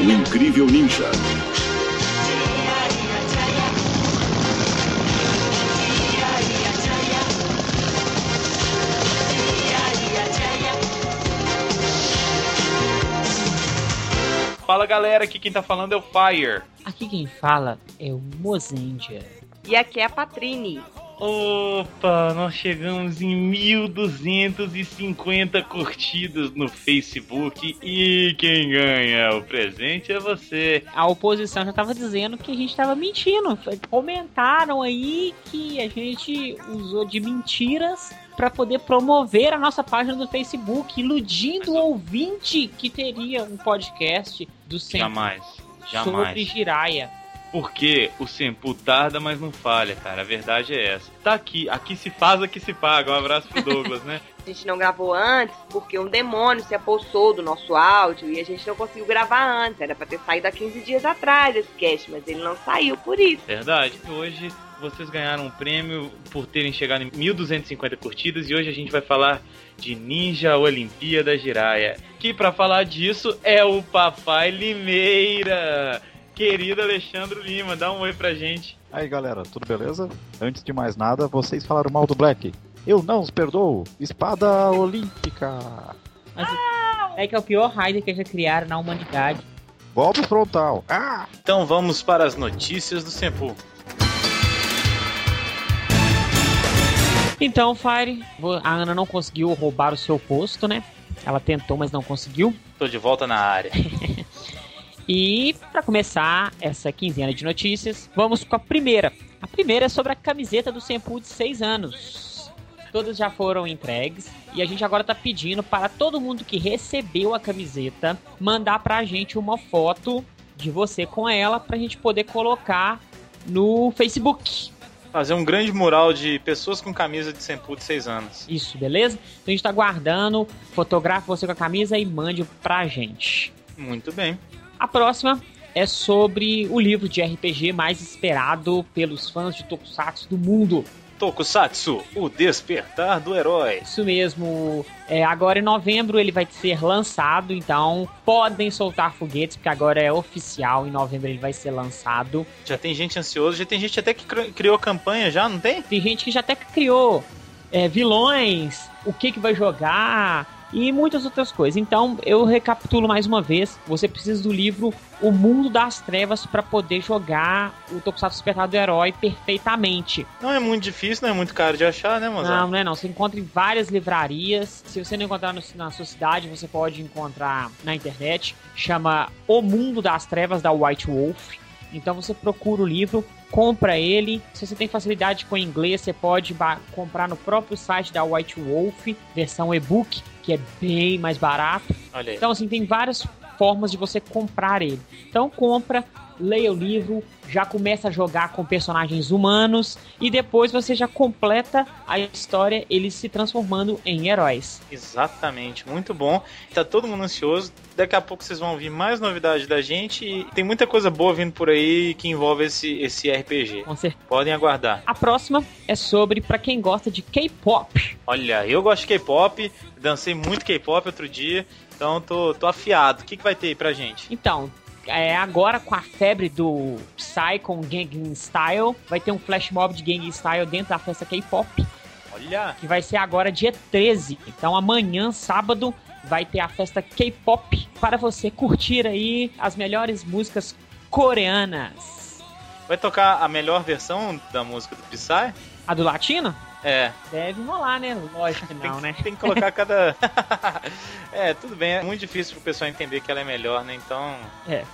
O Incrível Ninja. Fala galera, aqui quem tá falando é o Fire. Aqui quem fala é o Mozendia. E aqui é a Patrine. Opa, nós chegamos em 1250 curtidas no Facebook e quem ganha o presente é você. A oposição já tava dizendo que a gente tava mentindo. Comentaram aí que a gente usou de mentiras para poder promover a nossa página do Facebook, iludindo o ouvinte que teria um podcast do Sempre Jamais, sobre jamais. Jiraya. Porque o Sempu tarda, mas não falha, cara. A verdade é essa. Tá aqui, aqui se faz, aqui se paga. Um abraço pro Douglas, né? A gente não gravou antes porque um demônio se apossou do nosso áudio e a gente não conseguiu gravar antes. Era pra ter saído há 15 dias atrás esse cast, mas ele não saiu por isso. Verdade. Hoje vocês ganharam um prêmio por terem chegado em 1250 curtidas e hoje a gente vai falar de Ninja Olimpíada Jiraya. Que pra falar disso é o Papai Limeira. Querido Alexandre Lima, dá um oi pra gente. Aí galera, tudo beleza? Antes de mais nada, vocês falaram mal do Black. Eu não os perdoo! Espada Olímpica! Mas é que é o pior Raider que já criaram na humanidade. Golpe frontal! Ah! Então vamos para as notícias do Sempu. Então, Fire, a Ana não conseguiu roubar o seu posto, né? Ela tentou, mas não conseguiu. Tô de volta na área. E para começar essa quinzena de notícias, vamos com a primeira. A primeira é sobre a camiseta do Sempu de 6 anos. Todas já foram entregues e a gente agora tá pedindo para todo mundo que recebeu a camiseta mandar pra gente uma foto de você com ela pra gente poder colocar no Facebook. Fazer um grande mural de pessoas com camisa de Sempu de 6 anos. Isso, beleza? Então a gente tá guardando, fotografe você com a camisa e mande pra gente. Muito bem. A próxima é sobre o livro de RPG mais esperado pelos fãs de Tokusatsu do mundo. Tokusatsu, o despertar do herói. Isso mesmo. É, agora em novembro ele vai ser lançado, então podem soltar foguetes, porque agora é oficial. Em novembro ele vai ser lançado. Já tem gente ansiosa, já tem gente até que cri- criou campanha já, não tem? Tem gente que já até criou é, vilões, o que, que vai jogar e muitas outras coisas. Então eu recapitulo mais uma vez: você precisa do livro O Mundo das Trevas para poder jogar o Tokusatsu Despertar do Herói perfeitamente. Não é muito difícil, não é muito caro de achar, né, Não, Mozart? não é não. Você encontra em várias livrarias. Se você não encontrar no- na sua cidade, você pode encontrar na internet. Chama O Mundo das Trevas da White Wolf. Então você procura o livro, compra ele. Se você tem facilidade com inglês, você pode comprar no próprio site da White Wolf, versão e-book, que é bem mais barato. Então, assim, tem várias formas de você comprar ele. Então, compra, leia o livro, já começa a jogar com personagens humanos e depois você já completa a história, eles se transformando em heróis. Exatamente, muito bom. Tá todo mundo ansioso. Daqui a pouco vocês vão ouvir mais novidades da gente e tem muita coisa boa vindo por aí que envolve esse, esse RPG. Com certeza. Podem aguardar. A próxima é sobre para quem gosta de K-pop. Olha, eu gosto de K-pop, dancei muito K-pop outro dia, então tô, tô afiado. O que, que vai ter aí pra gente? Então, é, agora com a febre do Psy com Gangnam Style, vai ter um flash mob de Gangnam Style dentro da festa K-pop. Olha, que vai ser agora dia 13. Então amanhã, sábado, vai ter a festa K-pop para você curtir aí as melhores músicas coreanas. vai tocar a melhor versão da música do Psy? A do latino? É, Deve rolar, né? Lógico que tem, não, que- né? tem que colocar cada. é, tudo bem, é muito difícil pro pessoal entender que ela é melhor, né? Então É,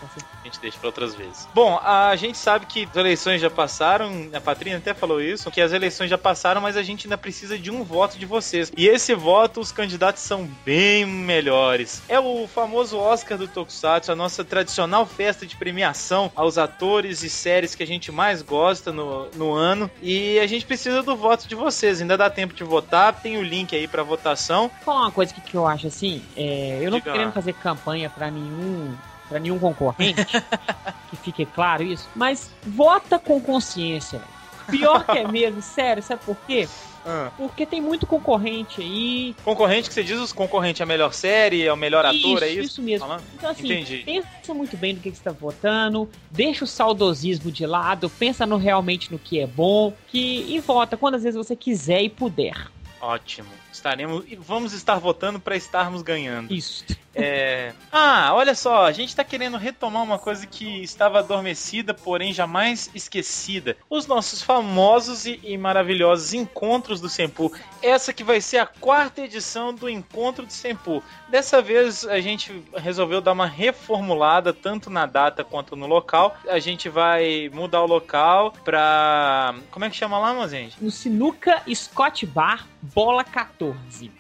a gente deixa pra outras vezes. Bom, a gente sabe que as eleições já passaram, a Patrícia até falou isso, que as eleições já passaram, mas a gente ainda precisa de um voto de vocês. E esse voto, os candidatos são bem melhores. É o famoso Oscar do Tokusatsu, a nossa tradicional festa de premiação aos atores e séries que a gente mais gosta no, no ano. E a gente precisa do voto de vocês. Ainda dá tempo de votar, tem o link aí pra votação. Vou falar uma coisa que, que eu acho assim, é, eu não tô querendo fazer campanha pra nenhum para nenhum concorrente, que fique claro isso, mas vota com consciência. Pior que é mesmo, sério, sabe por quê? Ah. Porque tem muito concorrente aí. Concorrente que você diz, os concorrentes é a melhor série, é o melhor ator, é isso? Isso mesmo. Falando? Então, assim, Entendi. pensa muito bem no que, que você está votando, deixa o saudosismo de lado, pensa no realmente no que é bom, que e vota quantas vezes você quiser e puder. Ótimo. Estaremos e vamos estar votando para estarmos ganhando. Isso. É... Ah, olha só, a gente tá querendo retomar uma coisa que estava adormecida, porém jamais esquecida. Os nossos famosos e, e maravilhosos encontros do Sempu. Essa que vai ser a quarta edição do Encontro do Sempu. Dessa vez a gente resolveu dar uma reformulada tanto na data quanto no local. A gente vai mudar o local pra. Como é que chama lá, mas gente? No Sinuca Scott Bar, bola 14.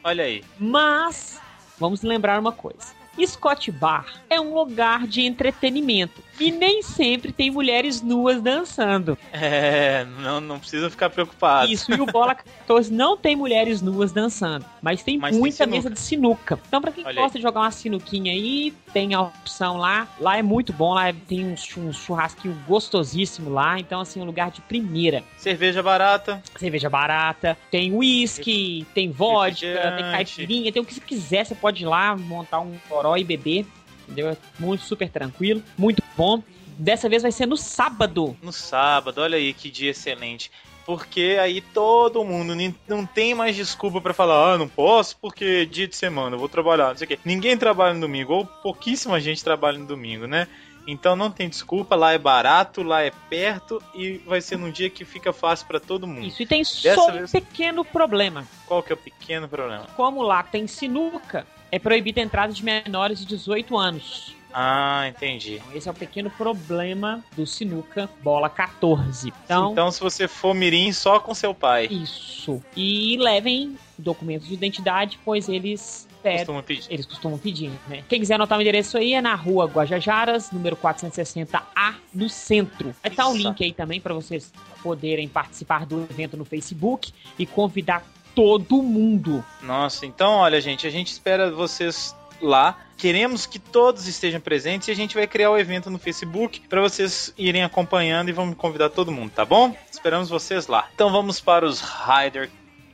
Olha aí. Mas, vamos lembrar uma coisa. Scott Bar é um lugar de entretenimento e nem sempre tem mulheres nuas dançando. É, não, não precisa ficar preocupado. Isso, e o Bola 14 não tem mulheres nuas dançando, mas tem Mas tem muita sinuca. mesa de sinuca. Então, pra quem Olha gosta de jogar uma sinuquinha aí, tem a opção lá. Lá é muito bom, lá tem um, um churrasquinho gostosíssimo lá. Então, assim, um lugar de primeira. Cerveja barata. Cerveja barata, tem uísque, tem vodka, tem caipirinha, tem o que você quiser. Você pode ir lá montar um toró e beber. Entendeu? É muito super tranquilo, muito bom. Dessa vez vai ser no sábado. no sábado. Olha aí que dia excelente. Porque aí todo mundo não tem mais desculpa pra falar, ah, não posso porque é dia de semana, eu vou trabalhar, não sei o quê. Ninguém trabalha no domingo, ou pouquíssima gente trabalha no domingo, né? Então não tem desculpa, lá é barato, lá é perto e vai ser num dia que fica fácil pra todo mundo. Isso, e tem Dessa só um vez- pequeno problema. Qual que é o pequeno problema? Como lá tem sinuca, é proibida a entrada de menores de 18 anos. Ah, entendi. Então, esse é o pequeno problema do sinuca bola 14. Então, Então se você for mirim só com seu pai, isso. E levem documentos de identidade, pois eles pedem. costuma pedir. Eles costumam pedir, né? Quem quiser anotar o endereço aí é na rua Guajajaras, número 460A, no centro. Vai estar o link aí também para vocês poderem participar do evento no Facebook e convidar todo mundo. Nossa, então olha, gente, a gente espera vocês lá. Queremos que todos estejam presentes e a gente vai criar o evento no Facebook para vocês irem acompanhando e vamos convidar todo mundo, tá bom? Esperamos vocês lá. Então vamos para os Rider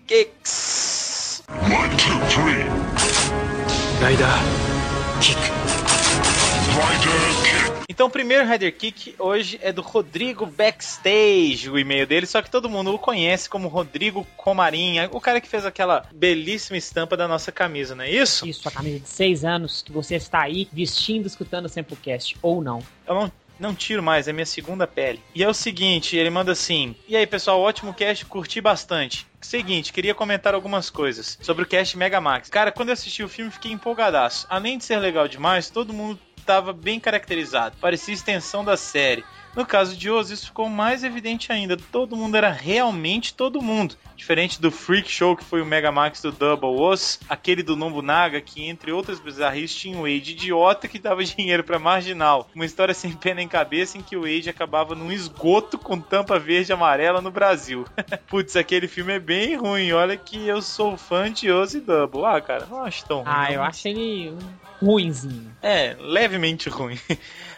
Kicks. One, two, three. Rider kick. Então o primeiro Rider Kick hoje é do Rodrigo Backstage, o e-mail dele, só que todo mundo o conhece como Rodrigo Comarinha, o cara que fez aquela belíssima estampa da nossa camisa, não é isso? Isso, a camisa de 6 anos que você está aí vestindo, escutando o Samplecast, ou não. Eu não, não tiro mais, é minha segunda pele. E é o seguinte, ele manda assim: E aí, pessoal, ótimo cast, curti bastante. Seguinte, queria comentar algumas coisas sobre o cast Mega Max. Cara, quando eu assisti o filme, fiquei empolgadaço. Além de ser legal demais, todo mundo tava bem caracterizado. Parecia extensão da série. No caso de Oz, isso ficou mais evidente ainda. Todo mundo era realmente todo mundo. Diferente do Freak Show, que foi o Mega Max do Double Oz, aquele do Nobunaga, que entre outras bizarrices tinha o Wade idiota que dava dinheiro pra marginal. Uma história sem pé nem cabeça em que o Wade acabava num esgoto com tampa verde e amarela no Brasil. Putz, aquele filme é bem ruim. Olha que eu sou fã de Oz e Double. Ah, cara, não acho tão ruim. Ah, eu acho ele ruinzinho. É, levemente ruim.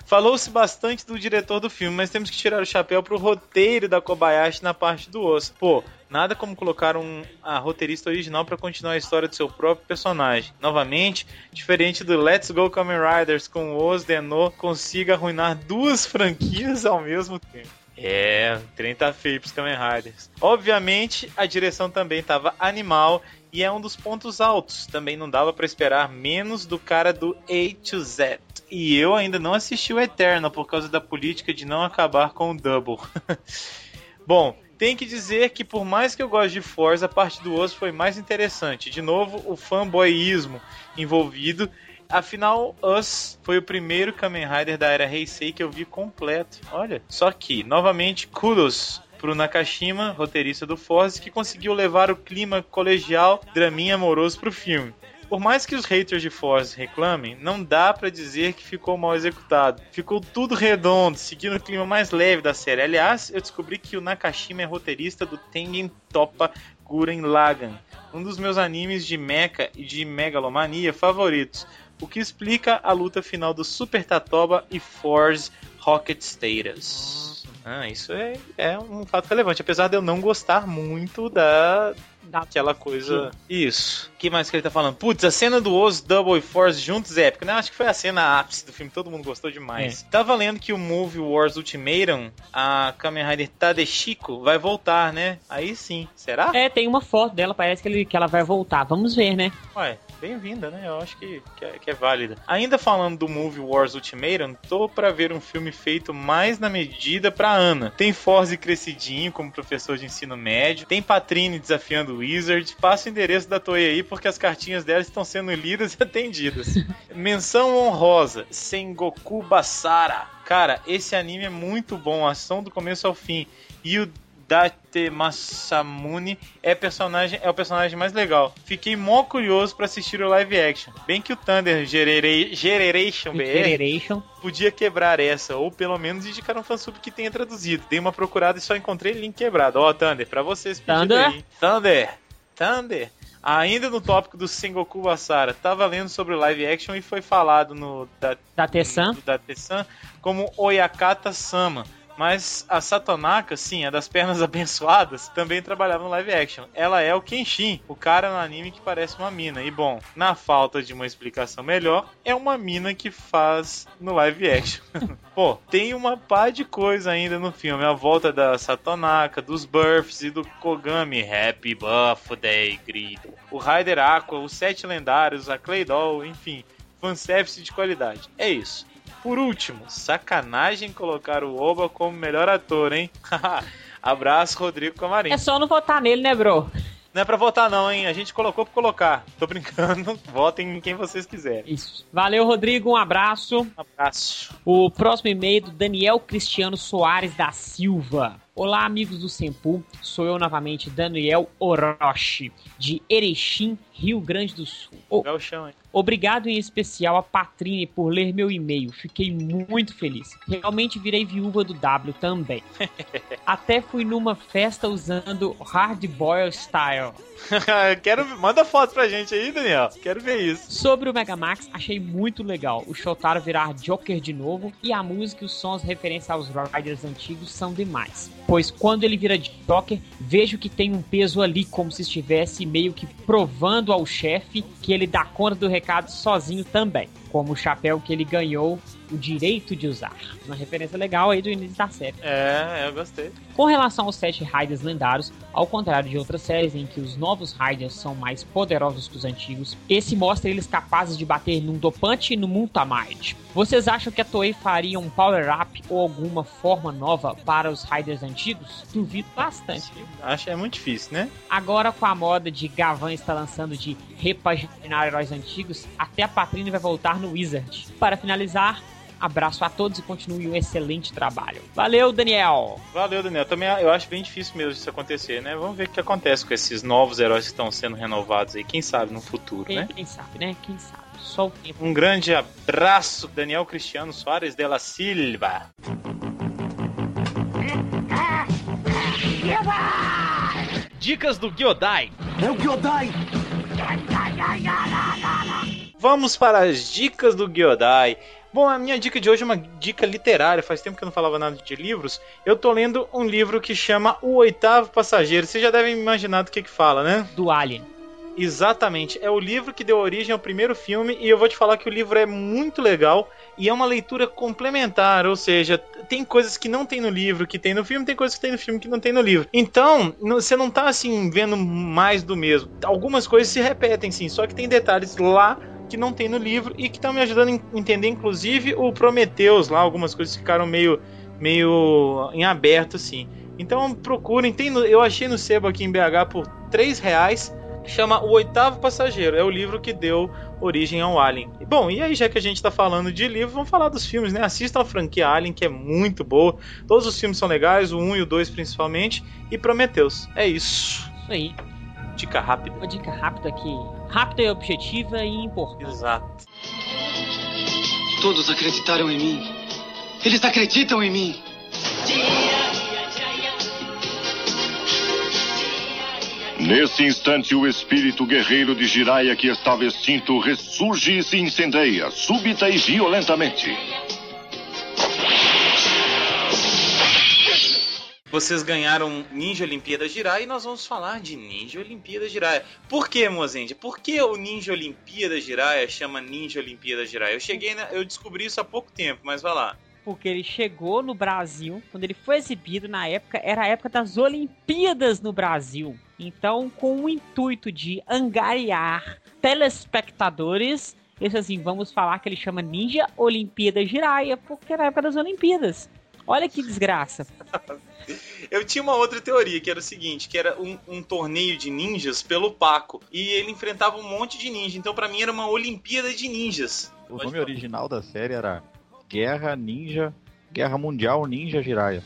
Falou-se bastante do diretor do filme, mas temos que tirar o chapéu pro roteiro da Kobayashi na parte do osso. Pô, nada como colocar um a roteirista original para continuar a história do seu próprio personagem. Novamente, diferente do Let's Go Kamen Riders com o Oz Denô, consiga arruinar duas franquias ao mesmo tempo. É, o trem tá feio pros Kamen Riders. Obviamente, a direção também tava animal e é um dos pontos altos. Também não dava pra esperar menos do cara do A to Z. E eu ainda não assisti o Eterno por causa da política de não acabar com o Double. Bom, tem que dizer que por mais que eu goste de Forza, a parte do osso foi mais interessante. De novo, o fanboyismo envolvido. Afinal, Us foi o primeiro Kamen Rider da era Heisei que eu vi completo. Olha, só que, novamente, kudos pro Nakashima, roteirista do Forza, que conseguiu levar o clima colegial, draminha amoroso pro filme. Por mais que os haters de Forza reclamem, não dá pra dizer que ficou mal executado. Ficou tudo redondo, seguindo o clima mais leve da série. Aliás, eu descobri que o Nakashima é roteirista do Tengen Toppa Guren Lagann, um dos meus animes de mecha e de megalomania favoritos, o que explica a luta final do Super Tatoba e Force Rocket Status. Ah, isso é, é um fato relevante, apesar de eu não gostar muito da Da- Aquela coisa. Isso. O que mais que ele tá falando? Putz, a cena do Oz Double Force juntos é épica, né? Acho que foi a cena ápice do filme, todo mundo gostou demais. Tava lendo que o Movie Wars Ultimatum, a Kamen Rider Tadeshiko, vai voltar, né? Aí sim. Será? É, tem uma foto dela, parece que, ele, que ela vai voltar. Vamos ver, né? Ué, bem-vinda, né? Eu acho que, que, é, que é válida. Ainda falando do Movie Wars Ultimatum, tô pra ver um filme feito mais na medida pra Ana. Tem Forze crescidinho como professor de ensino médio, tem Patrine desafiando o Wizard. Passa o endereço da Toei aí porque as cartinhas dela estão sendo lidas e atendidas. Menção honrosa: Sengoku Basara. Cara, esse anime é muito bom, ação do começo ao fim. E o Date Masamune é, personagem, é o personagem mais legal. Fiquei mó curioso pra assistir o live action. Bem que o Thunder Generation BR Generation. podia quebrar essa, ou pelo menos indicar um fansub que tenha traduzido. Dei uma procurada e só encontrei link quebrado. Ó, Thunder, pra vocês Thunder? aí. Thunder! Thunder! Ainda no tópico do Sengoku Basara, tava lendo sobre o live action e foi falado no da, da Tessan como Oyakata Sama. Mas a Satonaka, sim, a das pernas abençoadas, também trabalhava no live action. Ela é o Kenshin, o cara no anime que parece uma mina. E bom, na falta de uma explicação melhor, é uma mina que faz no live action. Pô, tem uma pá de coisa ainda no filme. A volta da Satonaka, dos Births e do Kogami. Happy Birthday, grito. O Rider Aqua, os Sete Lendários, a Clay Doll, enfim. Fanservice de qualidade. É isso. Por último, sacanagem colocar o Oba como melhor ator, hein? Abraço, Rodrigo Camarim. É só não votar nele, né, bro? Não é pra votar não, hein? A gente colocou pra colocar. Tô brincando. Votem em quem vocês quiserem. Isso. Valeu, Rodrigo. Um abraço. Abraço. O próximo e-mail do Daniel Cristiano Soares da Silva. Olá, amigos do Sempu. Sou eu novamente, Daniel Orochi, de Erechim, Rio Grande do Sul. Chão, hein? Obrigado em especial a Patrine por ler meu e-mail. Fiquei muito feliz. Realmente virei viúva do W também. Até fui numa festa usando Hard Boil Style. Quero... Manda foto pra gente aí, Daniel. Quero ver isso. Sobre o Megamax, achei muito legal. O Shotaro virar Joker de novo e a música e os sons referentes aos Riders antigos são demais. Pois quando ele vira Joker, vejo que tem um peso ali, como se estivesse meio que provando ao chefe que ele dá conta do recado sozinho também. Como o chapéu que ele ganhou o direito de usar. Uma referência legal aí do início da série. É, eu gostei. Com relação aos sete Raiders lendários, ao contrário de outras séries em que os novos Raiders são mais poderosos que os antigos, esse mostra eles capazes de bater num Dopante e no Muntamide. Vocês acham que a Toei faria um power-up ou alguma forma nova para os Raiders antigos? Duvido bastante. Acho que é muito difícil, né? Agora com a moda de Gavan está lançando de repaginar heróis antigos, até a Patrine vai voltar no Wizard. Para finalizar, abraço a todos e continue um excelente trabalho. Valeu, Daniel! Valeu, Daniel. Também eu acho bem difícil mesmo isso acontecer, né? Vamos ver o que acontece com esses novos heróis que estão sendo renovados aí. Quem sabe no futuro, Quem, né? quem sabe, né? Quem sabe? Só o tempo. Um grande abraço, Daniel Cristiano Soares de la Silva. Dicas do Gyodai. É o Gyodai! Vamos para as dicas do Gyodai. Bom, a minha dica de hoje é uma dica literária. Faz tempo que eu não falava nada de livros. Eu tô lendo um livro que chama O Oitavo Passageiro. Vocês já devem imaginar do que que fala, né? Do Alien. Exatamente. É o livro que deu origem ao primeiro filme e eu vou te falar que o livro é muito legal e é uma leitura complementar, ou seja, tem coisas que não tem no livro, que tem no filme, tem coisas que tem no filme que não tem no livro. Então, você não tá assim vendo mais do mesmo. Algumas coisas se repetem sim, só que tem detalhes lá que não tem no livro e que estão me ajudando a entender inclusive o Prometheus lá, algumas coisas ficaram meio meio em aberto assim. Então procurem, tem no- eu achei no sebo aqui em BH por 3 reais chama O Oitavo Passageiro. É o livro que deu origem ao Alien. Bom, e aí, já que a gente tá falando de livro, vamos falar dos filmes, né? Assistam a franquia Alien, que é muito boa. Todos os filmes são legais, o 1 e o 2 principalmente. E Prometheus. É isso. Isso aí. Dica rápida. Uma dica rápida aqui. Rápida e objetiva e importante. Exato. Todos acreditaram em mim. Eles acreditam em mim. Nesse instante, o espírito guerreiro de Jiraiya que estava extinto ressurge e se incendeia, súbita e violentamente. Vocês ganharam Ninja Olimpíada Jiraiya e nós vamos falar de Ninja Olimpíada Jiraiya. Por que, Mozende? Por que o Ninja Olimpíada Jiraiya chama Ninja Olimpíada Jiraiya? Eu cheguei, na, eu descobri isso há pouco tempo, mas vai lá. Porque ele chegou no Brasil, quando ele foi exibido na época, era a época das Olimpíadas no Brasil. Então, com o intuito de angariar telespectadores, eles assim, vamos falar que ele chama Ninja Olimpíada Jiraiya, porque era a época das Olimpíadas. Olha que desgraça. Eu tinha uma outra teoria, que era o seguinte, que era um, um, torneio de ninjas pelo Paco. E ele enfrentava um monte de ninja. Então, para mim, era uma Olimpíada de Ninjas. O Pode nome falar. original da série era Guerra Ninja... Guerra Mundial Ninja Jiraiya.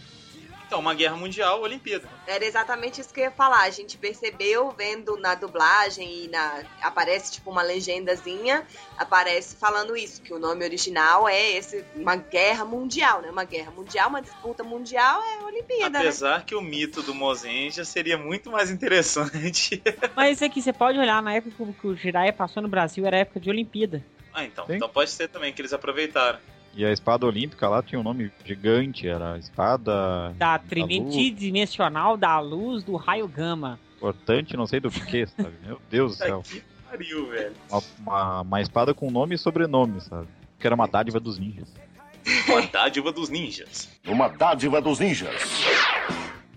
Então, uma guerra mundial, Olimpíada. Era exatamente isso que eu ia falar. A gente percebeu vendo na dublagem e na aparece tipo uma legendazinha, aparece falando isso, que o nome original é esse, uma guerra mundial, né? Uma guerra mundial, uma disputa mundial é Olimpíada. Né? Apesar né? que o mito do Mozenja seria muito mais interessante. Mas é que você pode olhar na época que o Jiraiya passou no Brasil, era época de Olimpíada. Ah, então. Sim. Então pode ser também que eles aproveitaram. E a espada olímpica lá tinha um nome gigante, era a espada. Da trinity da dimensional da luz do raio gama. Importante, não sei do que, sabe? Meu Deus do céu. Que pariu, velho. Uma, uma, uma, espada com nome e sobrenome, sabe? Que era uma dádiva dos ninjas. Uma dádiva dos ninjas. Uma dádiva dos ninjas.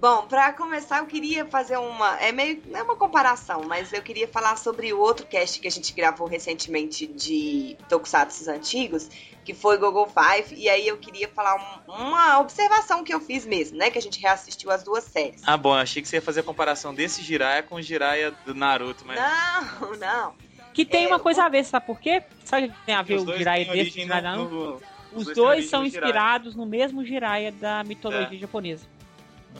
Bom, para começar, eu queria fazer uma. É meio. Não é uma comparação, mas eu queria falar sobre o outro cast que a gente gravou recentemente de Tokusatsu antigos, que foi Google Five. E aí eu queria falar um, uma observação que eu fiz mesmo, né? Que a gente reassistiu as duas séries. Ah, bom, achei que você ia fazer a comparação desse Jiraiya com o Jiraiya do Naruto, mas. Não, não. Que tem é, uma coisa o... a ver, sabe por quê? Sabe o que tem a ver o Jiraiya desse Jiraiya? No, no, os, dois, dois são inspirados no mesmo Jiraiya da mitologia é. japonesa.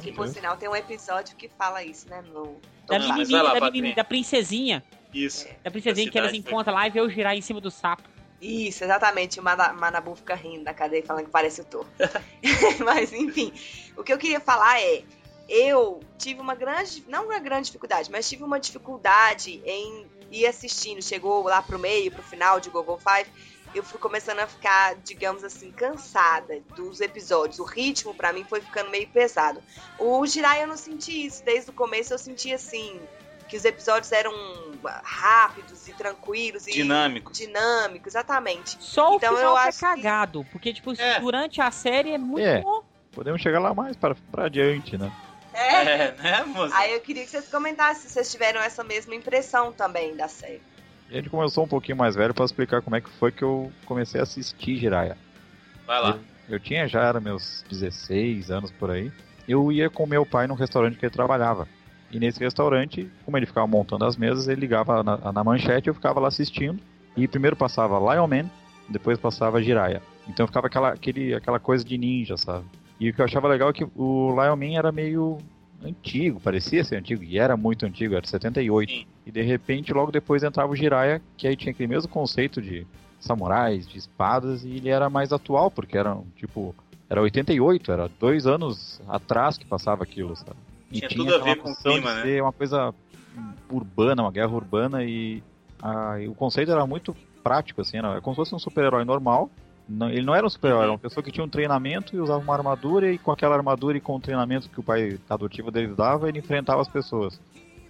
Que por sinal tem um episódio que fala isso, né? No... Da, menininha, lá, da, menininha, da princesinha. Isso. Da princesinha da que elas encontram lá e vê o girar em cima do sapo. Isso, exatamente. O Manabu fica rindo da cadeia falando que parece o Thor. Mas, enfim, o que eu queria falar é. Eu tive uma grande, não uma grande dificuldade, mas tive uma dificuldade em ir assistindo. Chegou lá pro meio, pro final de Google Five eu fui começando a ficar, digamos assim, cansada dos episódios. O ritmo para mim foi ficando meio pesado. O Jirai eu não senti isso. Desde o começo eu senti assim que os episódios eram rápidos e tranquilos e dinâmicos. Dinâmicos, exatamente. Só o então, final eu é acho cagado, que... porque tipo, é. durante a série é muito é. bom. Podemos chegar lá mais para, para adiante, né? É. é, né, moça? Aí eu queria que vocês comentassem se vocês tiveram essa mesma impressão também da série. Gente começou um pouquinho mais velho para explicar como é que foi que eu comecei a assistir Jiraiya. Vai lá. Eu, eu tinha já era meus 16 anos por aí. Eu ia com meu pai num restaurante que ele trabalhava. E nesse restaurante, como ele ficava montando as mesas, ele ligava na, na manchete, eu ficava lá assistindo. E primeiro passava Lion Man, depois passava Jiraiya. Então ficava aquela, aquele, aquela coisa de ninja, sabe? E o que eu achava legal é que o Lion Man era meio antigo, parecia ser antigo, e era muito antigo, era de 78. Sim. E de repente, logo depois entrava o Jiraiya, que aí tinha aquele mesmo conceito de samurais, de espadas, e ele era mais atual, porque era tipo. Era 88, era dois anos atrás que passava aquilo, sabe? E tinha, tinha tudo a ver com o clima, né? uma coisa urbana, uma guerra urbana, e, a, e o conceito era muito prático, assim, era como se fosse um super-herói normal, não, ele não era um super-herói, era uma pessoa que tinha um treinamento e usava uma armadura, e com aquela armadura e com o treinamento que o pai adotivo dele dava, ele enfrentava as pessoas.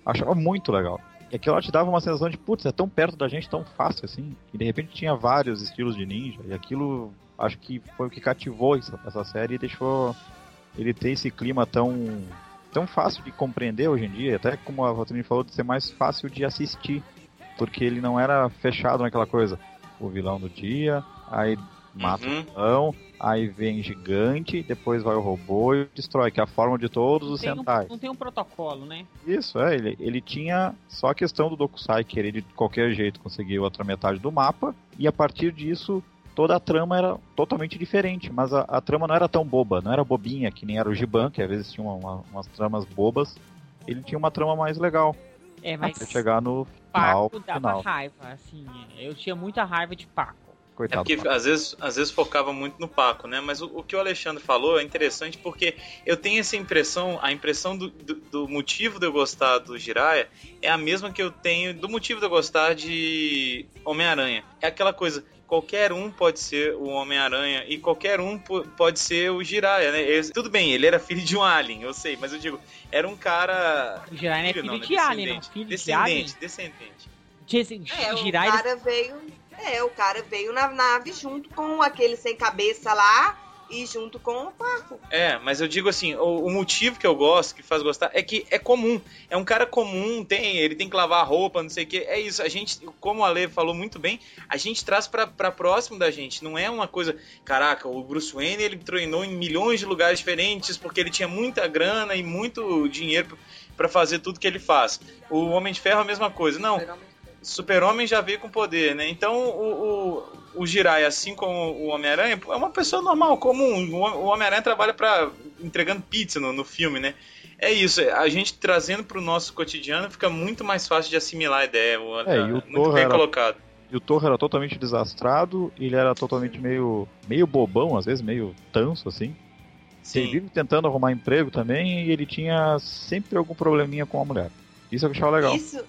Achava muito legal. E aquilo te dava uma sensação de, putz, é tão perto da gente, tão fácil assim. E de repente tinha vários estilos de ninja, e aquilo acho que foi o que cativou essa, essa série e deixou ele ter esse clima tão, tão fácil de compreender hoje em dia, até como a Rotrine falou, de ser mais fácil de assistir. Porque ele não era fechado naquela coisa. O vilão do dia, aí mata uhum. o vilão, aí vem gigante, depois vai o robô e destrói, que é a forma de todos os Sentai. Um, não tem um protocolo, né? Isso, é, ele, ele tinha só a questão do Dokusai querer de qualquer jeito conseguir outra metade do mapa, e a partir disso toda a trama era totalmente diferente, mas a, a trama não era tão boba, não era bobinha, que nem era o Giban, que às vezes tinha uma, uma, umas tramas bobas, ele tinha uma trama mais legal. É, mas até chegar no final, Paco dava final. raiva, assim, eu tinha muita raiva de Paco. Coitado. É porque às vezes, às vezes focava muito no Paco, né? Mas o, o, que o Alexandre falou é interessante porque eu tenho essa impressão, a impressão do, do, do, motivo de eu gostar do Jiraya é a mesma que eu tenho do motivo de eu gostar de Homem-Aranha. É aquela coisa, qualquer um pode ser o Homem-Aranha e qualquer um po- pode ser o Jiraiya, né? Esse- tudo bem, ele era filho de um alien, eu sei, mas eu digo, era um cara... O Jiraiya é filho não, de né? Alien, não. Descendente. Filho de Alien. Descendente, descendente. É, o Jiraiya cara veio. É, o cara veio na nave junto com aquele sem cabeça lá e junto com o Paco. É, mas eu digo assim, o, o motivo que eu gosto, que faz gostar, é que é comum. É um cara comum, tem, ele tem que lavar a roupa, não sei o que. É isso. A gente, como a Ale falou muito bem, a gente traz pra próximo da gente. Não é uma coisa, caraca, o Bruce Wayne ele treinou em milhões de lugares diferentes porque ele tinha muita grana e muito dinheiro pra fazer tudo que ele faz. O Homem de Ferro é a mesma coisa. Não, Super-Homem já veio com poder, né? Então o, o, o Jirai, assim como o Homem-Aranha, é uma pessoa normal, comum. O o Homem-Aranha trabalha para entregando pizza no, no filme, né? É isso, a gente trazendo pro nosso cotidiano fica muito mais fácil de assimilar a ideia. o- É, e o muito Thor bem era- colocado. E o Thor era totalmente desastrado, ele era totalmente meio, meio bobão, às vezes meio tanso, assim. Ele Sim. vive tentando arrumar emprego também e ele tinha sempre algum probleminha com a mulher. Isso eu achava legal. Isso.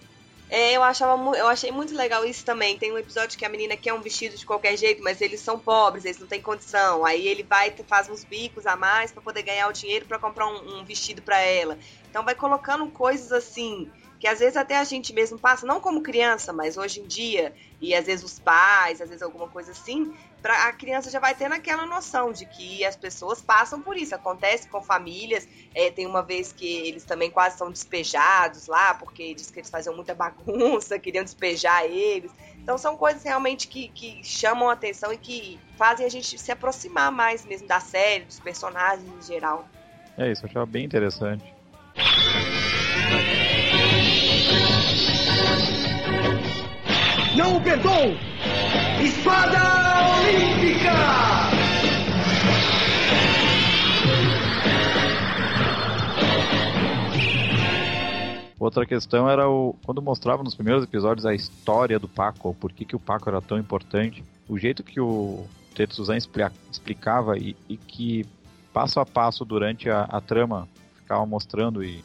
É, eu achava eu achei muito legal isso também. Tem um episódio que a menina quer um vestido de qualquer jeito, mas eles são pobres, eles não têm condição. Aí ele vai faz uns bicos a mais pra poder ganhar o dinheiro pra comprar um, um vestido pra ela. Então vai colocando coisas assim que às vezes até a gente mesmo passa, não como criança, mas hoje em dia, e às vezes os pais, às vezes alguma coisa assim, pra, a criança já vai tendo aquela noção de que as pessoas passam por isso. Acontece com famílias. É, tem uma vez que eles também quase são despejados lá, porque diz que eles faziam muita bagunça, queriam despejar eles. Então são coisas realmente que, que chamam a atenção e que fazem a gente se aproximar mais mesmo da série, dos personagens em geral. É isso, eu achava bem interessante. Não o! Espada Olímpica! Outra questão era o quando mostrava nos primeiros episódios a história do Paco, o porquê que o Paco era tão importante, o jeito que o Tetsuzan explicava e, e que passo a passo durante a, a trama ficava mostrando e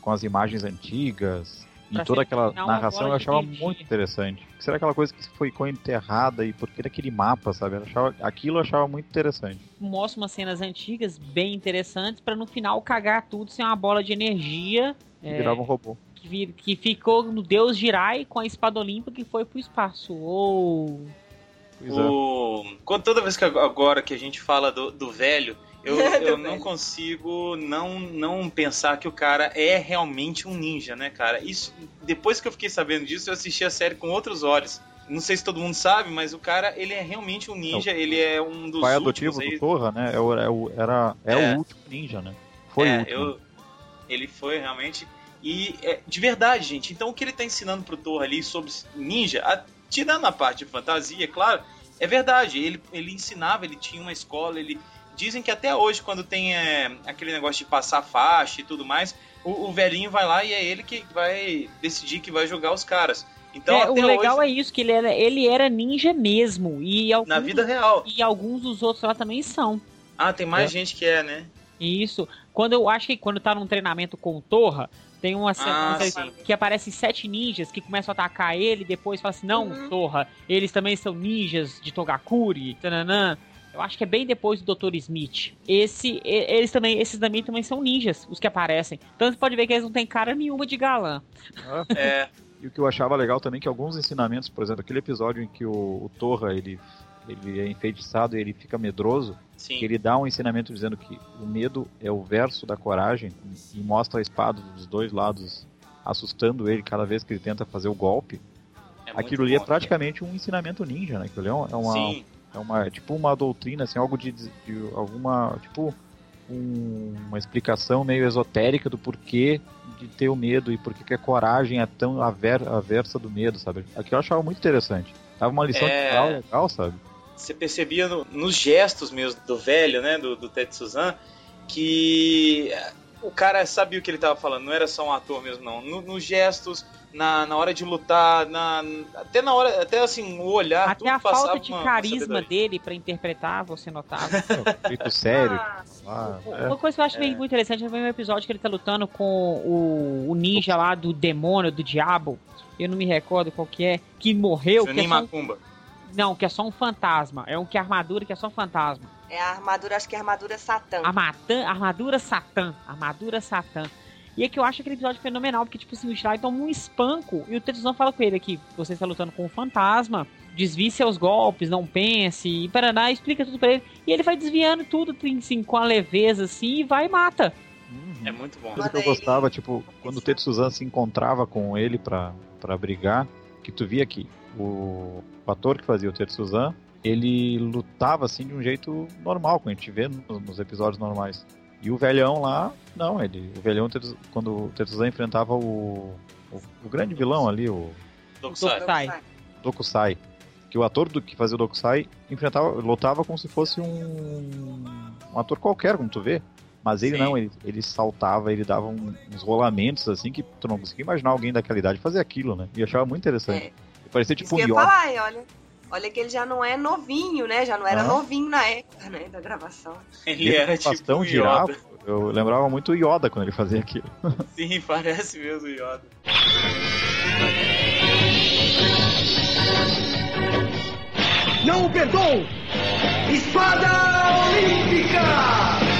com as imagens antigas e toda aquela narração eu achava muito interessante. Que será aquela coisa que foi ficou enterrada e por que daquele mapa, sabe? Eu achava, aquilo eu achava muito interessante. mostra umas cenas antigas bem interessantes pra no final cagar tudo sem uma bola de energia E É. virava um robô. que, ficou no Deus Jirai com a espada olímpica que foi pro espaço. Ou Pois é. O... Quando, toda vez que ag- agora que a gente fala do, do velho, eu, eu não consigo não, não pensar que o cara é realmente um ninja, né, cara? Isso, depois que eu fiquei sabendo disso, eu assisti a série com outros olhos. Não sei se todo mundo sabe, mas o cara, ele é realmente um ninja, ele é um dos O pai últimos adotivo aí. do Torra, né? É o, é o- era, é, É. o último ninja, né? Foi o é, último. eu, ele foi realmente. E é, de verdade, gente. Então o que ele tá ensinando pro Thor ali sobre ninja, a- tirando a parte de fantasia, é claro, é verdade. Ele, ele ensinava, ele tinha uma escola, ele. Dizem que até hoje, quando tem é, aquele negócio de passar faixa e tudo mais, o, o velhinho vai lá e é ele que vai decidir que vai jogar os caras. Então, É, o legal hoje, é isso, que ele era, ele era ninja mesmo. E alguns, na vida real. e alguns dos outros lá também são. Ah, tem mais É. gente que é, né? Isso. Quando eu acho que quando tá num treinamento com o Torra, tem uma cena Ah, que- aparecem sete ninjas que começam a atacar ele, depois fala assim, não, Uhum. Torra, eles também são ninjas de Togakuri, tananã. Eu acho que é bem depois do Dr. Smith. Esse, eles também, esses também também são ninjas, os que aparecem. Tanto você pode ver que eles não têm cara nenhuma de galã. É. E o que eu achava legal também é que alguns ensinamentos, por exemplo, aquele episódio em que o, o Torra ele, ele é enfeitiçado e ele fica medroso, Sim. que ele dá um ensinamento dizendo que o medo é o verso da coragem e mostra a espada dos dois lados assustando ele cada vez que ele tenta fazer o golpe. é Aquilo ali é bom. praticamente um ensinamento ninja, né? Aquilo é um- é uma, Sim. É uma tipo uma doutrina, assim, algo de, de alguma tipo um- uma explicação meio esotérica do porquê de ter o medo e por que que a coragem é tão aver, aversa do medo, sabe? Aquilo eu achava muito interessante. Tava uma lição É. de moral legal, sabe? você percebia no- nos gestos mesmo do velho, né, do, do Tetsuzan, que eh, o cara sabia o que ele tava falando, não era só um ator mesmo, não. No- nos gestos, na, na hora de lutar, na, até na hora, até assim, o olhar, Até tudo a passava falta de carisma dele pra interpretar, você notava. Feito sério. Ah, Ah, é. Uma coisa que eu acho bem É. muito interessante é ver um episódio que ele tá lutando com o, o ninja lá do demônio, do diabo. Eu não me recordo qual que é. Que morreu. Que é só um- Macumba. Não, que é só um fantasma. É um que é armadura que é só um fantasma. É a armadura, acho que é a armadura Satã. Armatã, armadura Satã. Armadura Satã. E é que eu acho aquele episódio fenomenal, porque, tipo assim, o Shirai toma um espanco e o Tetsuzan fala com ele aqui: você está lutando com um fantasma, desvie seus golpes, não pense, e Paraná explica tudo pra ele. E ele vai desviando tudo, assim, com a leveza, assim, e vai e mata. É muito bom. Coisa que eu gostava, tipo, quando o Tetsuzan se encontrava com ele pra, pra brigar, que tu via que o, o ator que fazia o Tetsuzan, ele lutava assim de um jeito normal, como a gente vê no- nos episódios normais. E o velhão lá, não, ele, o velhão, quando o Tetsuzan enfrentava o, o, o grande vilão ali, o Dokusai. Dokusai. Que o ator do que fazia o Dokusai enfrentava, lutava como se fosse um, um ator qualquer, como tu vê. Mas ele Sim. não, ele, ele saltava, ele dava um- uns rolamentos assim que tu não conseguia imaginar alguém daquela idade fazer aquilo, né? E eu achava muito interessante. É. Parecia Isso tipo que um ia Yoda. falar, olha. Olha que ele já não é novinho, né? Já não era Ah. novinho na época, né? Da gravação. Ele era tipo bastão girava. Yoda. Eu lembrava muito o Yoda quando ele fazia aquilo. Sim, parece mesmo o Yoda. Não o perdoo! Espada Olímpica!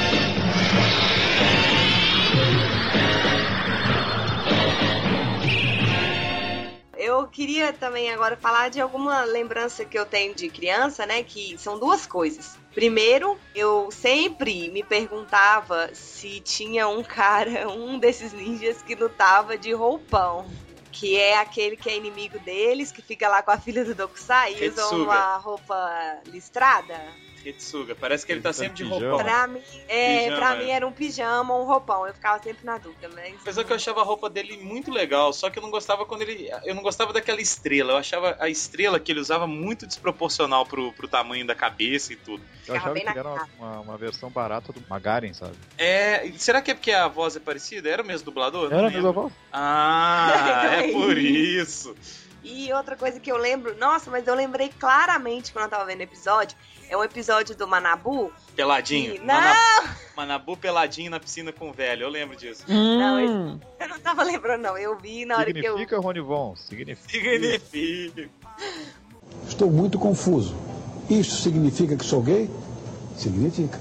Eu queria também agora falar de alguma lembrança que eu tenho de criança, né? Que são duas coisas. Primeiro, eu sempre me perguntava se tinha um cara, um desses ninjas que lutava de roupão. Que é aquele que é inimigo deles, que fica lá com a filha do Dokusai e usa uma roupa listrada. Parece que ele tá Ele tá sempre de roupão. Pra mim, é, Pijama, pra é. mim era um pijama ou um roupão. Eu ficava sempre na dúvida, mas. Apesar que eu achava a roupa dele muito legal, só que eu não gostava quando ele. Eu não gostava daquela estrela. Eu achava a estrela que ele usava muito desproporcional pro, pro tamanho da cabeça e tudo. Eu Ficava achava bem que ele na era uma, cara. uma, uma versão barata do Magaren, sabe? É. Será que é porque a voz é parecida? Era o mesmo dublador? Era a mesma lembro. voz. Ah, é por isso. E outra coisa que eu lembro, nossa, mas eu lembrei claramente quando eu tava vendo o episódio, é um episódio do Manabu. Peladinho. que- não, Mana- Manabu peladinho na piscina com o velho. Eu lembro disso. Não, Hum, eu não tava lembrando, não. Eu vi na hora que eu. Significa, Rony Von, significa. Significa. Estou muito confuso. Isso significa que sou gay? Significa.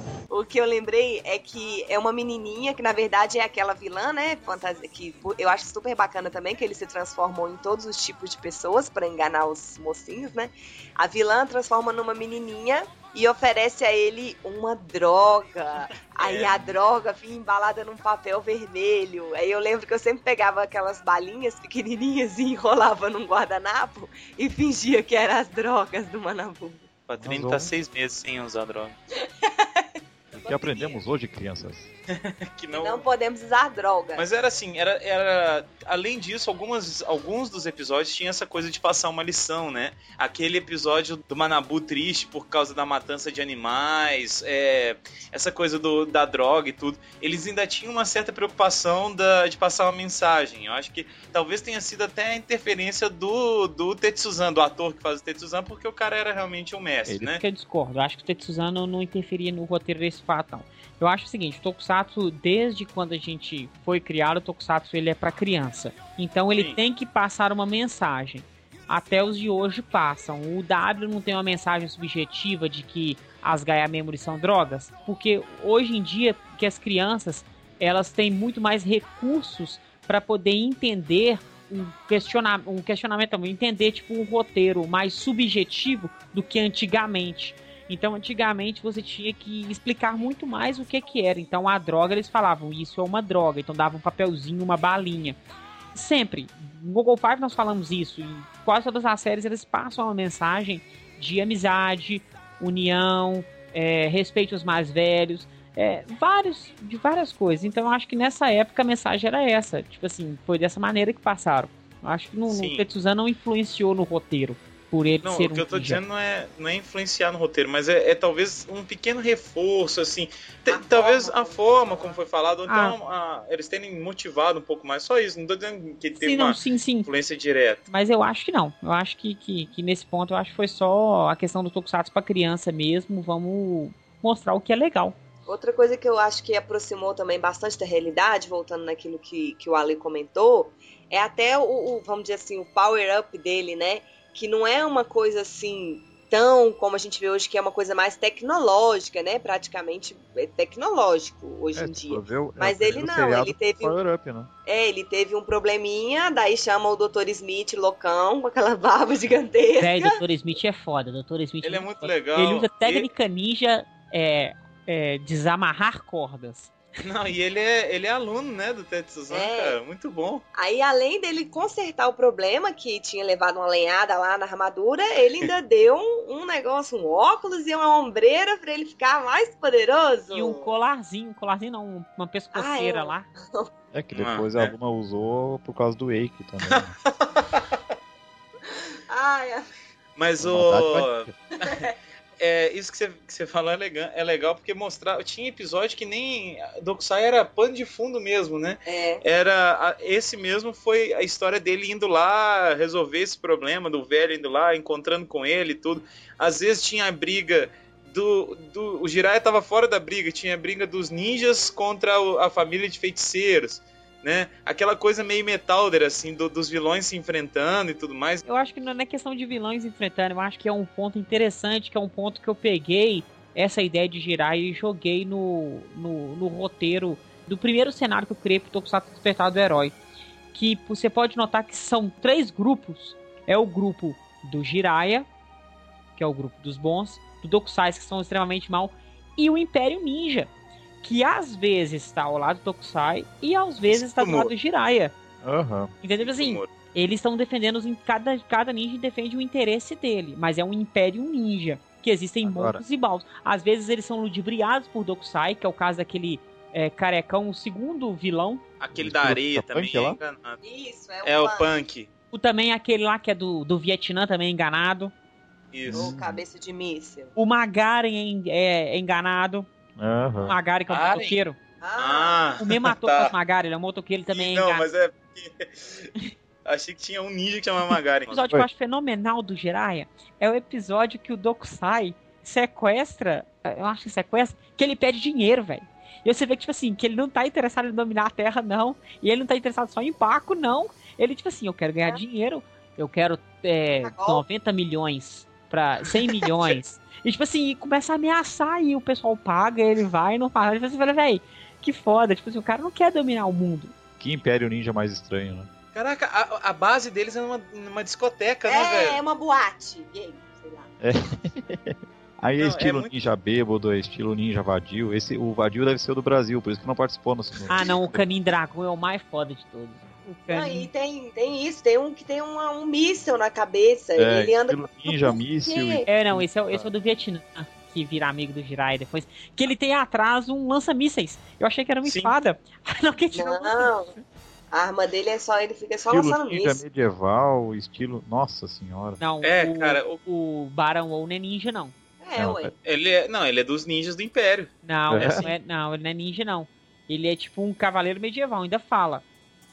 O que eu lembrei é que é uma menininha que na verdade é aquela vilã, né? Fantasia que eu acho super bacana também que ele se transformou em todos os tipos de pessoas pra enganar os mocinhos, né? A vilã transforma numa menininha e oferece a ele uma droga. Aí a droga vinha embalada num papel vermelho. Aí eu lembro que eu sempre pegava aquelas balinhas pequenininhas e enrolava num guardanapo e fingia que eram as drogas do Manabu. Nós tá seis meses sem usar droga. Que aprendemos hoje, crianças? Que Não podemos usar droga. Mas era assim, era, era além disso, algumas, alguns dos episódios tinham essa coisa de passar uma lição, né? Aquele episódio do Manabu triste por causa da matança de animais, é, essa coisa do, da droga e tudo. Eles ainda tinham uma certa preocupação da, de passar uma mensagem. Eu acho que talvez tenha sido até a interferência do, do Tetsuzan, do ator que faz o Tetsuzan, porque o cara era realmente um mestre, Ele- né? que eu discordo. Eu acho que o Tetsuzano não interferia no roteiro desse fato, não. Eu acho o seguinte, o Tokusatsu, desde quando a gente foi criado, o Tokusatsu ele é pra criança. Então ele Sim. tem que passar uma mensagem. Até os de hoje passam. O W não tem uma mensagem subjetiva de que as Gaia Memory são drogas, porque hoje em dia que as crianças elas têm muito mais recursos para poder entender um, questiona um questionamento, entender tipo um roteiro mais subjetivo do que antigamente. Então, antigamente você tinha que explicar muito mais o que que era. Então, a droga eles falavam, isso é uma droga. Então, dava um papelzinho, uma balinha. Sempre. No Google Five nós falamos isso. E quase todas as séries eles passam uma mensagem de amizade, união, é, respeito aos mais velhos. É, vários, de várias coisas. Então, eu acho que nessa época a mensagem era essa. Tipo assim, foi dessa maneira que passaram. Eu acho que no, Sim. no Tetsuza não influenciou no roteiro. Por ele Não, ser o que um eu tô ninja. dizendo não é, não é influenciar no roteiro, mas é, é talvez um pequeno reforço, assim. A talvez forma a forma como foi falado, ou então a- eles terem motivado um pouco mais, só isso. Não tô dizendo que teve Sim, não, uma sim, sim. influência direta. Mas eu acho que não. Eu acho que, que, que nesse ponto eu acho que foi só a questão do Tokusatsu pra criança mesmo. Vamos mostrar o que é legal. Outra coisa que eu acho que aproximou também bastante da realidade, voltando naquilo que, que o Ale comentou, é até o, o, vamos dizer assim, o power-up dele, né? Que não é uma coisa assim tão como a gente vê hoje, que é uma coisa mais tecnológica, né? Praticamente é tecnológico hoje É, em se dia. é Mas ele não, ele teve- Power Up, né? É, ele teve um probleminha, daí chama o Dr. Smith loucão, com aquela barba gigantesca. Véi, Dr. Smith é foda. Dr. Smith Ele é muito foda. legal. Ele usa técnica ninja é, é, desamarrar cordas. Não, e ele é, ele é aluno, né, do Tetsuzan, É. cara. Muito bom. Aí, além dele consertar o problema, que tinha levado uma lenhada lá na armadura, ele ainda deu um, um negócio, um óculos e uma ombreira pra ele ficar mais poderoso. E um colarzinho, um colarzinho não, uma pescoceira Ah, é. lá. É que Ah, depois é. a Luna usou por causa do Wake também. né? Ai. Mas o. É, isso que você, que você falou é legal, é legal porque mostrar. Tinha episódio que nem. Dokusai era pano de fundo mesmo, né? é. Era. Esse mesmo foi a história dele indo lá resolver esse problema, do velho indo lá, encontrando com ele e tudo. Às vezes tinha a briga. Do, do, o Jiraiya tava fora da briga, tinha a briga dos ninjas contra a família de feiticeiros, né? Aquela coisa meio metalder, assim, do- dos vilões se enfrentando e tudo mais. Eu acho que não é questão de vilões enfrentando, eu acho que é um ponto interessante, que é um ponto que eu peguei essa ideia de girar e joguei no, no, no roteiro do primeiro cenário que eu criei pro Tokusatsu Despertar do Herói. Que você pode notar que são três grupos. É o grupo do Jiraiya, que é o grupo dos bons, do Dokusai, que são extremamente mal, e o Império Ninja, que às vezes está ao lado do Tokusai e às vezes está do lado do Jiraiya. Aham. Entendeu? Assim, Humor. eles estão defendendo os, cada, cada ninja defende o interesse dele, mas é um império ninja, que existem Agora- e maus. Às vezes eles são ludibriados por Dokusai, que é o caso daquele é, carecão, o segundo vilão. Aquele da areia Punk também lá? é enganado. Isso, é o, É o punk. Punk. O também aquele lá que é do, do Vietnã, também é enganado. Isso. O cabeça de míssil. O Magaren é, é- é enganado. O. Magaren, que é um Magaren? motoqueiro. Ah, O me matou tá. com o Magaren, ele é um motoqueiro, também é Não, mas é. porque- Achei que tinha um ninja que chamava Magaren. O episódio que eu acho fenomenal do Jiraiya é o episódio que o Dokusai sequestra, eu acho que sequestra, que ele pede dinheiro, velho. E você vê que, tipo assim, que ele não tá interessado em dominar a Terra, não. E ele não tá interessado só em Paco, não. Ele, tipo assim, eu quero ganhar dinheiro, eu quero é, Tá bom. 90 milhões pra 100 milhões. e, tipo assim, começa a ameaçar e o pessoal paga, ele vai e não faz. E você fala, velho, que foda. Tipo assim, o cara não quer dominar o mundo. Que Império Ninja mais estranho, né? Caraca, a, a base deles é numa, numa discoteca, né, é, é velho? uma boate gay, sei lá. Aí é Não, é estilo muito- ninja bêbado, é estilo ninja vadio. Esse, o vadio deve ser o do Brasil, por isso que não participou no segundo. Ah, não, o Canin Dragão é o mais foda de todos. O Não, Canin e tem, tem isso, tem um que tem uma- um míssil na cabeça. É, ele anda estilo ninja, míssil e... É, não, esse é, o- esse é o do Vietnã, que vira amigo do Jirai depois. Que ele tem atrás um lança-mísseis. Eu achei que era uma Sim. espada. não, que um Não, a arma dele é só, ele fica só Estilo lançando ninja míssil. medieval, estilo... Nossa senhora. Não, É, o, cara, o- o Barão ou não é ninja, não. É, Não, ué. Ele é, não, ele é dos ninjas do Império. Não, É? não, é, não, ele não é ninja, não. Ele é tipo um cavaleiro medieval, ainda fala.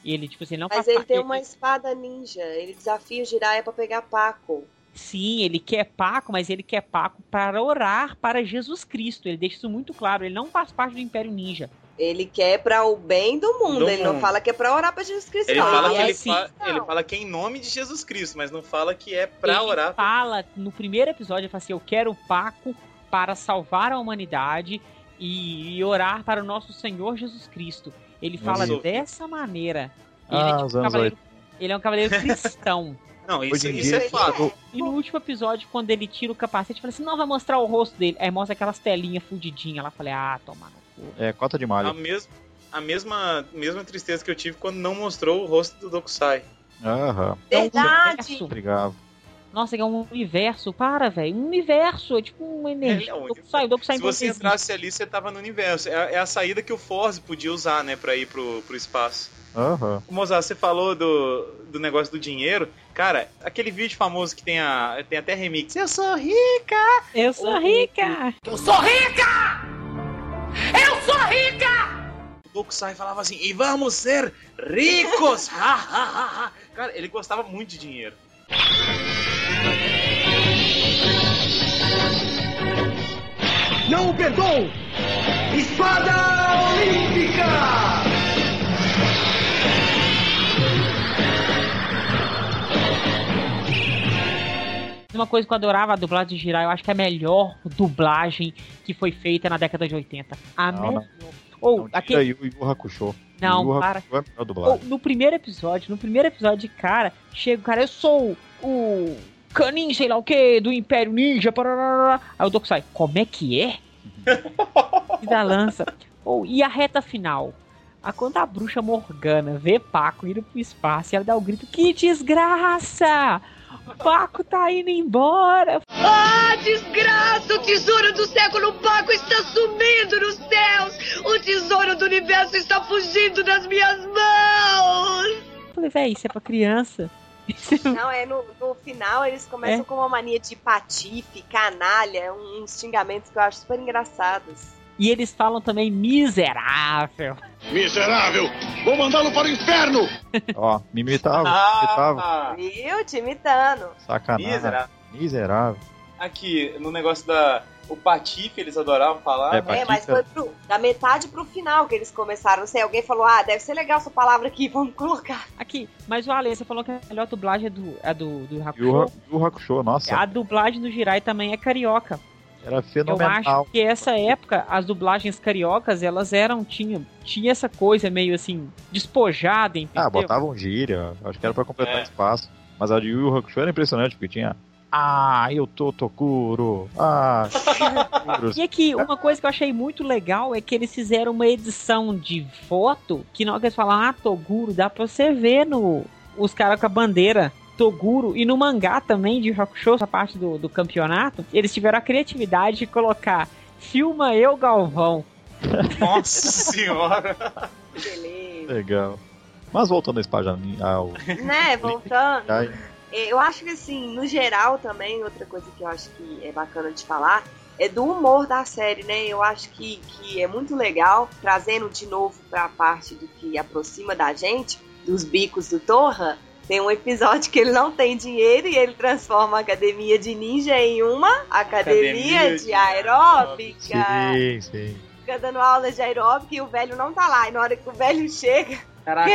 Ele, tipo assim, não Mas faz ele parte- tem uma espada ninja. Ele desafia o Jiraiya pra pegar Paco. Sim, ele quer Paco, mas ele quer Paco para orar para Jesus Cristo. Ele deixa isso muito claro. Ele não faz parte do Império Ninja. Ele quer pra o bem do mundo. Do ele não mundo. fala que é pra orar pra Jesus Cristo. Ele não. fala, que é ele, sim. fa- Não. ele fala que é em nome de Jesus Cristo, mas não fala que é pra ele orar. fala no primeiro episódio, ele fala assim: Eu quero Paco para salvar a humanidade e, e orar para o nosso Senhor Jesus Cristo. Ele fala Nossa. dessa maneira. Ele, Ah, é tipo um cavaleiro, ele é um cavaleiro cristão. Não, isso, isso dia- é fato. E no último episódio, quando ele tira o capacete, fala assim: Não, vai mostrar o rosto dele. Aí mostra aquelas telinhas fudidinhas lá. Falei: Ah, toma no cu. É, cota de A, malha. mes a mesma, mesma tristeza que eu tive quando não mostrou o rosto do Dokusai. Aham, Verdade. universo. obrigado. Nossa, é um universo. Para, velho. Um universo. É tipo uma energia. É, é um o Dokusai, o Dokusai Se você entrasse ali, você tava no universo. É, a- é a saída que o Force podia usar, né, pra ir pro, pro espaço. Aham. Mozart, você falou do, do negócio do dinheiro. Cara, aquele vídeo famoso que tem, a, tem até remix. Eu sou rica! Eu sou O- rica! Eu sou rica! Eu sou rica! O Dokusai falava assim, e vamos ser ricos! Ha, ha, ha, ha. Cara, ele gostava muito de dinheiro. Não o perdoo! Espada Olímpica! Uma coisa que eu adorava a dublagem de Jirai, eu acho que é a melhor dublagem que foi feita na década de 80. A Não, melhor. não. Ou Não, aquele. tira Yu Hakusho. Não, Yu para. Hakusho é. Ou, no primeiro episódio, no primeiro episódio, cara, chega o cara, eu sou o Canin, sei lá o que, do Império Ninja, parará. Aí o Doku sai, como é que é? e da lança. Ou, e a reta final? A quando a bruxa Morgana vê Paco indo pro espaço e ela dá o grito, que desgraça! Paco tá indo embora! Ah, desgraça! O tesouro do século Paco está sumindo nos céus! O tesouro do universo está fugindo das minhas mãos! Eu falei, véi, isso é pra criança. Não, é no, no final eles começam É. com uma mania de patife, canalha, uns xingamentos que eu acho super engraçados. E eles falam também miserável. Miserável! Vou mandá-lo para o inferno! Ó, me imitava, me imitava. Ah, Viu? Te imitando. Sacanagem. miserável. Miserável. Aqui, no negócio da. O Patife, eles adoravam falar. É, né? É, mas foi pro, da metade pro final que eles começaram. Não sei, alguém falou, ah, deve ser legal essa palavra aqui, vamos colocar. Aqui, mas o Ale, você falou que a melhor dublagem é do, é do, do Hakusho. Yu Hakusho, nossa, A dublagem do Jirai também é carioca. era Eu fenomenal. acho que essa época, as dublagens cariocas, elas eram, tinha, tinha essa coisa meio assim, despojada, entendeu? Ah, botavam gíria, acho que era pra completar É. espaço. Mas a de Yu Yu Hakusho era impressionante, porque tinha... Ah, eu tô Tokuro. Ah. E aqui, uma coisa que eu achei muito legal é que eles fizeram uma edição de foto que na hora que eles falam, ah, Toguro, dá pra você ver no, os caras com a bandeira Toguro e no mangá também de Hakusho, essa parte do, do campeonato, eles tiveram a criatividade de colocar Filma eu, Galvão. Nossa senhora! Beleza. Legal. Mas voltando a Espada ao... né, voltando. Ai, Eu acho que assim, no geral também, outra coisa que eu acho que é bacana de falar é do humor da série, né? Eu acho que, que é muito legal, trazendo de novo pra parte do que aproxima da gente, dos bicos do Torra. Tem um episódio que ele não tem dinheiro e ele transforma a academia de ninja em uma academia, Academia de de aeróbica. sim, sim. Fica dando aula de aeróbica e o velho não tá lá. E na hora que o velho chega, Caraca.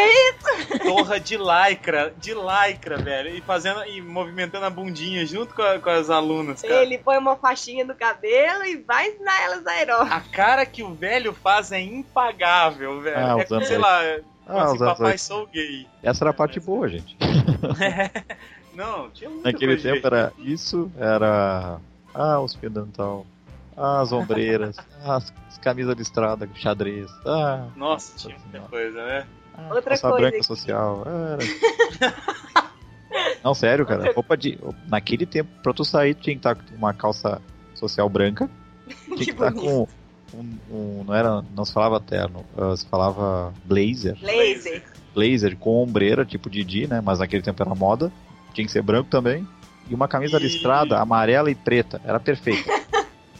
Torra de lycra, de lycra, velho. E fazendo e movimentando a bundinha junto com, a- com as alunas, cara. ele põe uma faixinha no cabelo e vai ensinar elas aeróbica. A cara que o velho faz é impagável, velho. Ah, é como, sei lá, Ah, assim, papai sou gay. Essa era a parte boa, gente. Não, tinha muita Naquele coisa tempo era isso, era. Ah, os fios dental. Ah, as ombreiras. ah, as, as camisas listradas, xadrez. Ah, Nossa, tinha muita coisa, né? Ah, Outra calça coisa branca que- social. Era. Não, sério, cara. Roupa de. Naquele tempo, pra tu sair, tu tinha que estar com uma calça social branca. Tinha que Que estar com. Um, um- não era. Não se falava terno, ah, se falava blazer. Laser. Blazer com ombreira, tipo Didi, né? Mas naquele tempo era moda. Tinha que ser branco também. E uma camisa E- listrada, amarela e preta. Era perfeita.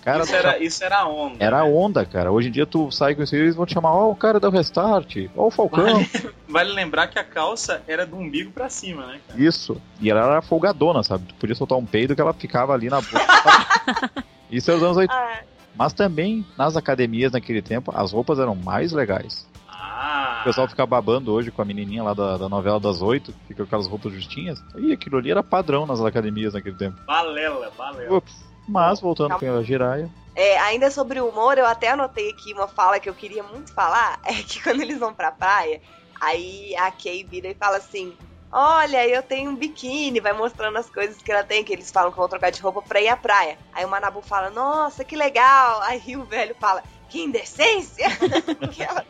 Cara, isso, era, isso era onda. era né? onda, cara. Hoje em dia tu sai com isso e eles vão te chamar, ó, o cara da Restart, ó o Falcão. Vale lembrar que a calça era do umbigo pra cima, né, cara? Isso. E ela era folgadona, sabe? Tu podia soltar um peido que ela ficava ali na boca. isso é os anos 80. Ah, Mas também, nas academias naquele tempo, as roupas eram mais legais. Ah, O pessoal fica babando hoje com a menininha lá da, da novela das oito, que fica com aquelas roupas justinhas. E aquilo ali era padrão nas academias naquele tempo. balela, balela. Ups. Mas, voltando com a Jiraya, é, ainda sobre o humor, eu até anotei aqui uma fala que eu queria muito falar, é que quando eles vão pra praia, aí a Kay vira e fala assim, olha, eu tenho um biquíni, vai mostrando as coisas que ela tem, que eles falam que vão trocar de roupa pra ir à praia. Aí o Manabu fala, nossa, que legal. Aí o velho fala, que indecência. Que ela-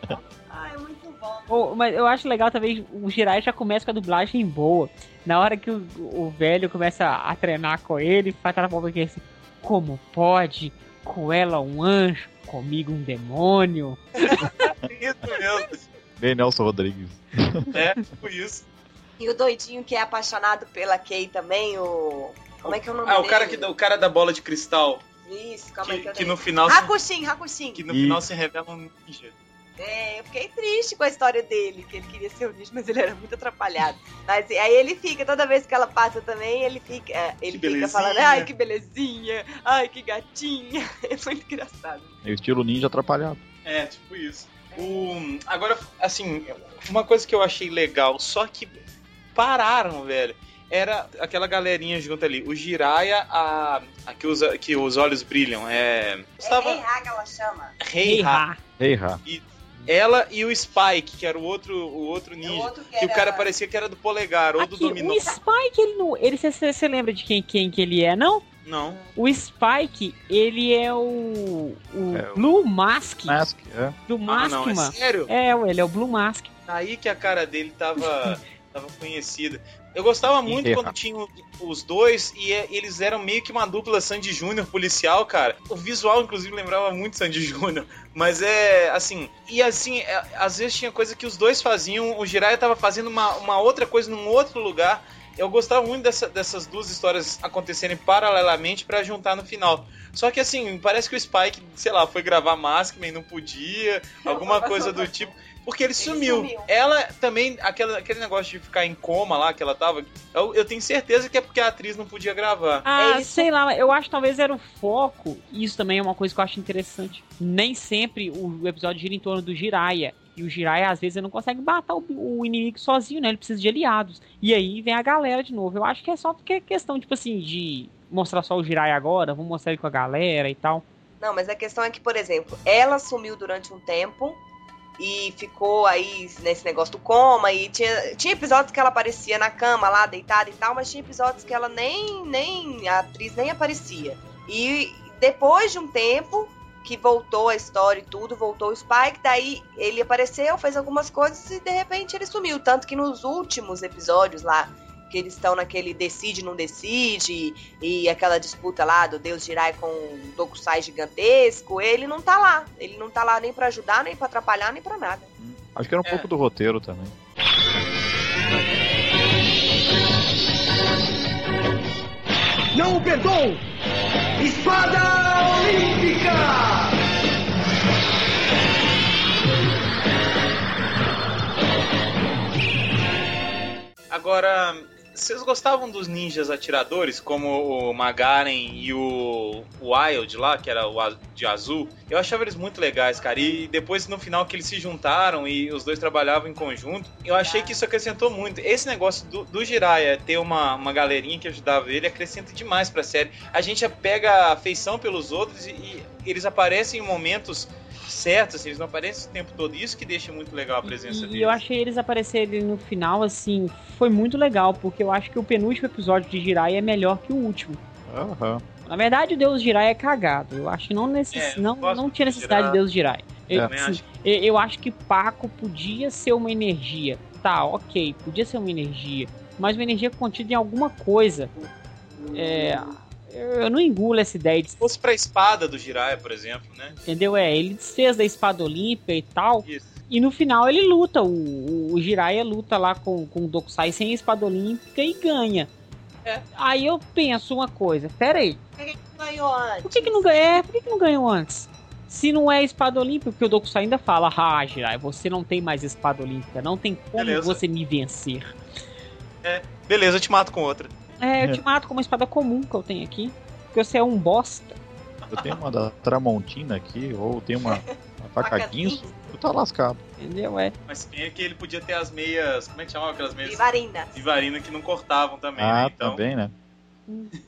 Ai, muito bom. Oh, mas eu acho legal também, o Jirai já começa com a dublagem boa. Na hora que o, o velho começa a treinar com ele, faz aquela boca que é assim, como pode? Com ela um anjo, comigo um demônio. Isso mesmo. bem Nelson Rodrigues. É, tipo isso. E o doidinho que é apaixonado pela Kay também, o... Como é que é o nome Ah, dele? o cara, que, o cara da bola de cristal. Isso, calma aí Que, que eu que tenho. no final. Hakushin, Hakushin. que no E- final se revela um ninja. É, eu fiquei triste com a história dele, que ele queria ser o nicho, mas ele era muito atrapalhado. Mas aí ele fica, toda vez que ela passa também, ele fica, é, ele Que fica belezinha. falando, ai que belezinha, ai que gatinha. É muito engraçado. É o estilo ninja atrapalhado. É, tipo isso. O, agora, assim, uma coisa que eu achei legal, só que pararam, velho. era aquela galerinha junto ali. O Jiraya, a, a que, usa, que os olhos brilham. É. É Estava. Rei Ha que ela chama. Rei Ha. Ei, Ra. Ela e o Spike, que era o outro, o outro ninja. O outro que que o era- cara parecia que era do polegar ou do Aqui, dominó. o Spike, ele não. Ele, você lembra de quem, quem que ele é, não? Não. O Spike, ele é o. O É Blue Mask. Mask, é. Do Ah, Mask, não, é mano. sério? É, ele é o Blue Mask. Aí que a cara dele tava, tava conhecida. Eu gostava muito quando tinha os dois e é- eles eram meio que uma dupla Sandy Júnior policial, cara. O visual, inclusive, lembrava muito Sandy Júnior. Mas é assim. E assim, é, às vezes tinha coisa que os dois faziam. O Jiraiya tava fazendo uma, uma outra coisa num outro lugar. Eu gostava muito dessa- dessas duas histórias acontecerem paralelamente pra juntar no final. Só que assim, parece que o Spike, sei lá, foi gravar Maskman e não podia, alguma coisa do tipo. Porque ele, sumiu. sumiu. Ela também, aquela, aquele negócio de ficar em coma lá que ela tava. Eu, eu tenho certeza que é porque a atriz não podia gravar. Ah, Ele- sei lá, eu acho que talvez era o foco. e Isso também é uma coisa que eu acho interessante. Nem sempre o episódio gira em torno do Jiraiya. E o Jiraiya, às vezes, ele não consegue matar o, o inimigo sozinho, né? Ele precisa de aliados. E aí vem a galera de novo. Eu acho que é só porque é questão, tipo assim, de mostrar só o Jiraiya agora, vamos mostrar ele com a galera e tal. Não, mas a questão é que, por exemplo, ela sumiu durante um tempo e ficou aí nesse negócio do coma e tinha, tinha episódios que ela aparecia na cama lá, deitada e tal, mas tinha episódios que ela nem, nem a atriz nem aparecia. E depois de um tempo que voltou a história e tudo, voltou o Spike, daí ele apareceu, fez algumas coisas e de repente ele sumiu. Tanto que nos últimos episódios lá, que eles estão naquele decide, não decide, e aquela disputa lá do Deus Jirai com o Dokusai gigantesco, ele não tá lá. Ele não tá lá nem pra ajudar, nem pra atrapalhar, nem pra nada. Acho que era um É. pouco do roteiro também. Não o perdoo! Espada Olímpica! Agora, vocês gostavam dos ninjas atiradores, como o Magaren e o Wild lá, que era o de azul? Eu achava eles muito legais, cara. E depois, no final, que eles se juntaram e os dois trabalhavam em conjunto, eu achei que isso acrescentou muito. Esse negócio do, do Jiraiya ter uma, uma galerinha que ajudava ele acrescenta demais pra série. A gente pega afeição pelos outros e, e eles aparecem em momentos certos, assim, eles não aparecem o tempo todo. Isso que deixa muito legal a presença E, deles. e eu achei eles aparecerem no final, assim, foi muito legal, porque eu acho que o penúltimo episódio de Jiraiya é melhor que o último. Aham. Na verdade, o Deus Jiraiya é cagado. Eu acho que não, necess... É, não, não tinha necessidade de Jiraiya. Deus Jiraiya. Eu, também assim, eu acho que Paco podia ser uma energia. Tá, ok, podia ser uma energia. Mas uma energia contida em alguma coisa. É, eu não engulo essa ideia de. Se fosse pra espada do Jiraiya, por exemplo, né? Entendeu? É, ele desfez da espada olímpica e tal. Isso. E no final ele luta. O, o Jiraiya luta lá com, com o Dokusai sem a espada olímpica e ganha. É. Aí eu penso uma coisa, pera aí, Por que, que não ganhou antes? por que, que não ganhou? É, por que, que não ganhou antes? Se não é espada olímpica, porque o Dokusai ainda fala, ah, Jiraiya, você não tem mais espada olímpica, não tem como Beleza. você me vencer. Beleza, eu te mato com outra. É, eu te mato com uma espada comum que eu tenho aqui, porque você é um bosta. Eu tenho uma da Tramontina aqui, ou tem uma, uma faca guinso, tu tá lascado. Entendeu? É. Mas bem é que ele podia ter as meias. Como é que chamava aquelas meias? Vivarina. Vivarina que não cortavam também, Ah, né? Então. também, né?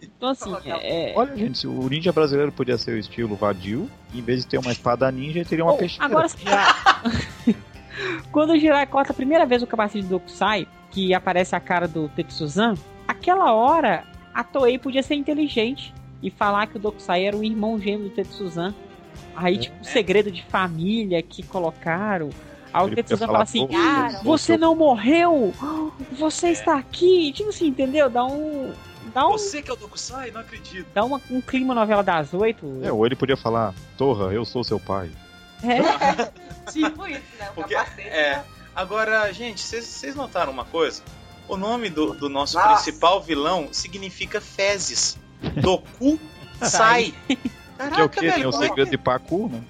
Então assim, é, Olha, gente, se o ninja brasileiro podia ser o estilo vadio, em vez de ter uma espada ninja, ele teria uma Oh, peixeira. Agora. Quando o Jirai corta a primeira vez o capacete do Dokusai, que aparece a cara do Tetsuzan, aquela hora a Toei podia ser inteligente e falar que o Dokusai era o irmão gêmeo do Tetsuzan. Aí, tipo, um segredo de família que colocaram. Aí o Tetsuzan fala assim: "Pô, cara, eu Você não morreu! Você está aqui! Tipo assim, entendeu? Dá um. Dá um, Você que é o Dokusai? Não acredito. dá uma- um clima novela das oito. É, ou ele podia falar, Torra, eu sou seu pai. É. Tipo isso, né? O Porque, capacete. é. né? Agora, gente, vocês notaram uma coisa? O nome do, do nosso Nossa. principal vilão significa fezes. Doku sai. Que é o Caraca, que? Tem o como é segredo de Pacu, né?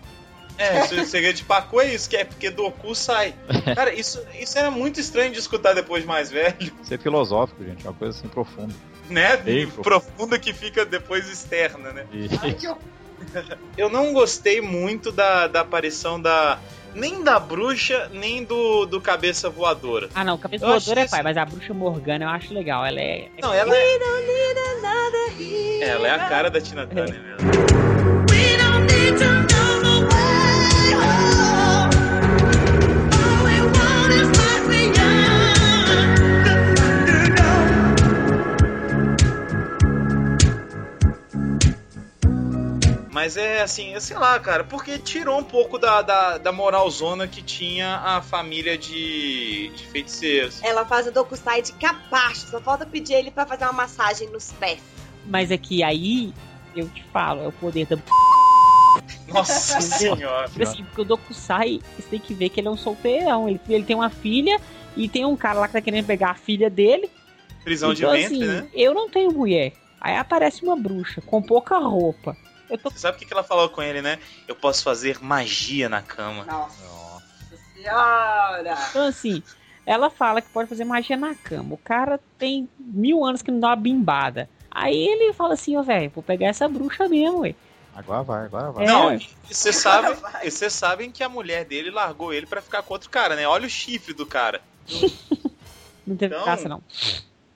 É, o segredo de Pacu é isso, que é porque Doku sai. Cara, isso, isso era muito estranho de escutar depois de mais velho, Isso é filosófico, gente, é uma coisa assim profunda. né? Bem Profunda que fica depois externa, né? E- horror. Eu não gostei muito da, da aparição da, nem da bruxa, nem do, do cabeça voadora. Ah, não, cabeça Eu voadora é pai, isso- mas a bruxa Morgana eu acho legal. Ela é. Não, ela é, ela é a cara da Tina Turner mesmo. We don't need to know the way Mas é assim, sei lá, cara, porque tirou um pouco da, da, da moralzona que tinha a família de, de feiticeiros. Ela faz o Dokusai de capacho, só falta pedir ele pra fazer uma massagem nos pés. Mas é que aí, eu te falo, é o poder da. Nossa senhora. Porque assim, porque o Dokusai, você tem que ver que ele é um solteirão. Ele, ele tem uma filha e tem um cara lá que tá querendo pegar a filha dele. Prisão de então, ventre, assim, né? eu não tenho mulher. Aí aparece uma bruxa com pouca roupa. Eu tô Você sabe o que que ela falou com ele, né? Eu posso fazer magia na cama. Nossa senhora! Então, assim, ela fala que pode fazer magia na cama. O cara tem mil anos que não dá uma bimbada. Aí ele fala assim, ó, velho, vou pegar essa bruxa mesmo, ué. Agora vai, agora vai. É. Não, e vocês sabem, e vocês sabem que a mulher dele largou ele pra ficar com outro cara, né? Olha o chifre do cara. Não teve Então, caça, não.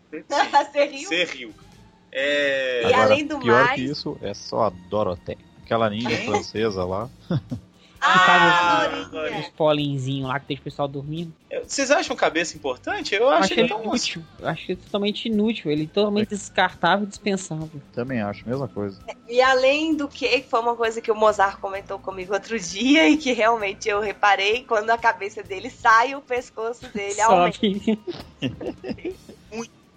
Você riu? Você riu. É. E Agora, além do pior mais- que isso é só a Dorothée. Aquela ninja francesa lá. Ah, Ah, Aurinha. Os polinzinhos lá que deixa o pessoal dormindo. Vocês acham cabeça importante? Eu acho achei que ele tão inútil. Eu achei ele totalmente inútil. Ele totalmente descartável e dispensável. Também acho, mesma coisa. E além do que, foi uma coisa que o Mozart comentou comigo outro dia e que realmente eu reparei, quando a cabeça dele sai, o pescoço dele aumenta.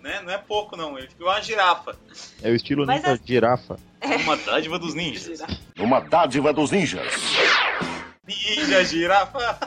Né? Não é pouco, não. Ele ficou uma girafa. É o estilo Mas ninja assim- girafa. Uma dádiva dos ninjas. Uma dádiva dos ninjas. Ninja, girafa.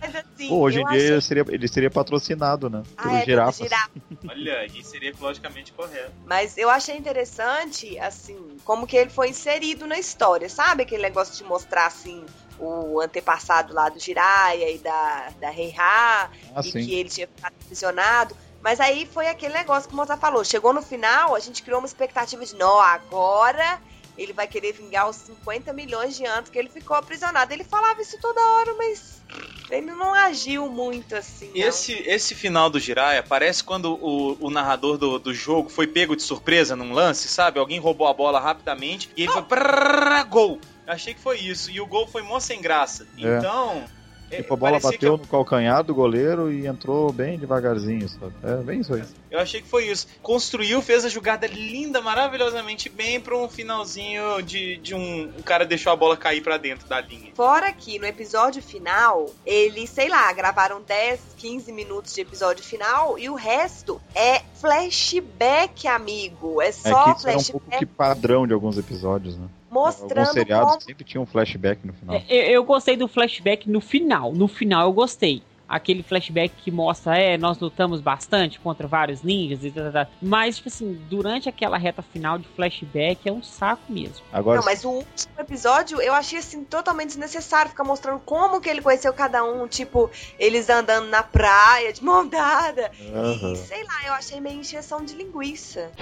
Mas assim, Pô, hoje em dia achei... ele seria, ele seria patrocinado, né? Ah, é, pelo girafas. girafa. Olha, e seria ecologicamente correto. Mas eu achei interessante, assim, como que ele foi inserido na história, sabe? Aquele negócio de mostrar, assim, o antepassado lá do Jiraiya e da, da Heiha, Ah, e sim. que ele tinha ficado aprisionado. Mas aí foi aquele negócio que o Mozart falou. Chegou no final, a gente criou uma expectativa de, não, agora ele vai querer vingar os 50 milhões de anos que ele ficou aprisionado. Ele falava isso toda hora, mas ele não agiu muito assim. não. Esse, esse final do Jiraiya parece quando o, o narrador do, do jogo foi pego de surpresa num lance, sabe? Alguém roubou a bola rapidamente e ele foi. prrrr, Gol! Eu achei que foi isso. E o gol foi mó sem graça. É. Então. É, Tipo, a bola parecia bateu que no calcanhar do goleiro e entrou bem devagarzinho, sabe? É bem isso aí. eu, achei que foi isso. Construiu, fez a jogada linda, maravilhosamente bem pra um finalzinho de, de um. O cara deixou a bola cair pra dentro da linha. Fora que no episódio final, eles, sei lá, gravaram 10, 15 minutos de episódio final e o resto é flashback, amigo. É É só que isso era um pouco flashback que padrão de alguns episódios, né? Alguns mostrando seriados como sempre tinham um flashback no final. É, Eu, eu gostei do flashback no final. No final eu gostei. Aquele flashback que mostra, é, nós lutamos bastante contra vários ninjas e tal, tal, tal. Mas, tipo assim, durante aquela reta final de flashback é um saco mesmo. Agora, Não, mas o último episódio eu achei assim totalmente desnecessário ficar mostrando como que ele conheceu cada um, tipo, eles andando na praia de mão dada. Aham. E sei lá, eu achei meio encheção de linguiça.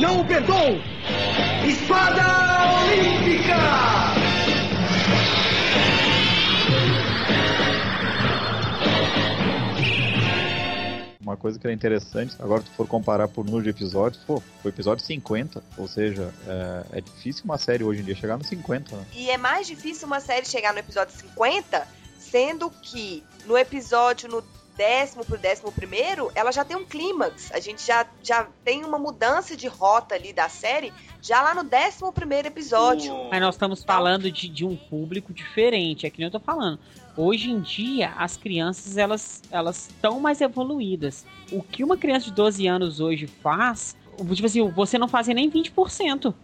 Não o perdoo! Espada Olímpica! uma coisa que era interessante, agora se tu for comparar por número de episódios, pô, foi o episódio 50, ou seja, é, é difícil uma série hoje em dia chegar no 50, né? E é mais difícil uma série chegar no episódio 50, sendo que no episódio no décimo pro décimo primeiro, ela já tem um clímax. A gente já, já tem uma mudança de rota ali da série, já lá no décimo primeiro episódio. Mas nós estamos falando de, de um público diferente, é que nem eu tô falando. Hoje em dia, as crianças, elas elas estão mais evoluídas. O que uma criança de 12 anos hoje faz, tipo assim, você não fazia nem 20%.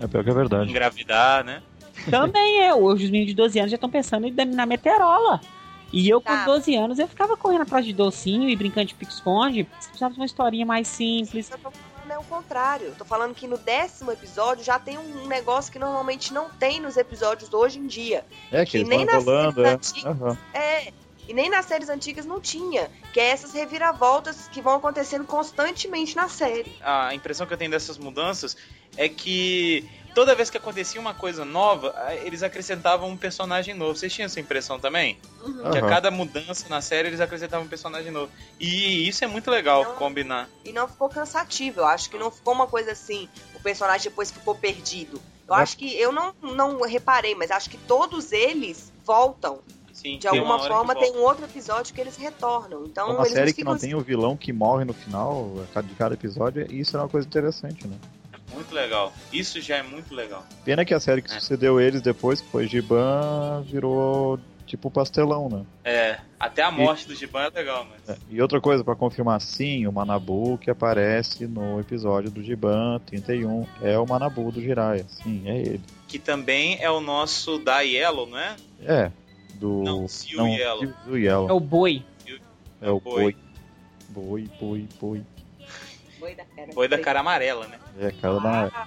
É pior que é verdade. Engravidar, né? Também é. Hoje os meninos de 12 anos já estão pensando em na meterola. E eu, Tá. com 12 anos, eu ficava correndo atrás de docinho e brincando de pique-esconde. Precisava de uma historinha mais simples. Eu tô falando é o contrário. Eu tô falando que no décimo episódio já tem um negócio que normalmente não tem nos episódios hoje em dia. É que Que eles nem nas enrolando, é. séries antigas. Aham. É. E nem nas séries antigas não tinha. Que é essas reviravoltas que vão acontecendo constantemente na série. a impressão que eu tenho dessas mudanças é que toda vez que acontecia uma coisa nova, eles acrescentavam um personagem novo. Vocês tinham essa impressão também? Uhum. Que a cada mudança na série eles acrescentavam um personagem novo. E isso é muito legal Não. combinar. E não ficou cansativo. Eu acho que não ficou uma coisa assim, o personagem depois ficou perdido. Eu É. acho que eu não, não reparei, mas acho que todos eles voltam. Sim, De uma alguma forma tem um outro episódio que eles retornam. Então uma eles série que não tem o vilão que morre no final de cada episódio, isso é uma coisa interessante, né? Muito legal. Isso já é muito legal. Pena que a série que É. sucedeu eles depois, que foi Giban, virou tipo pastelão, né? É, até a morte do Giban é legal, mas. É, E outra coisa pra confirmar, sim, o Manabu que aparece no episódio do Giban 31 é o Manabu do Jiraiya. Sim, é ele. Que também é o nosso da Yellow, não é? É, do. Não, Zio Yellow. Zio- Zio Yellow. É o boi. É o Boi. boi. Boi, boi, boi. Boi da cara. Boi da cara amarela, né? É, cara da.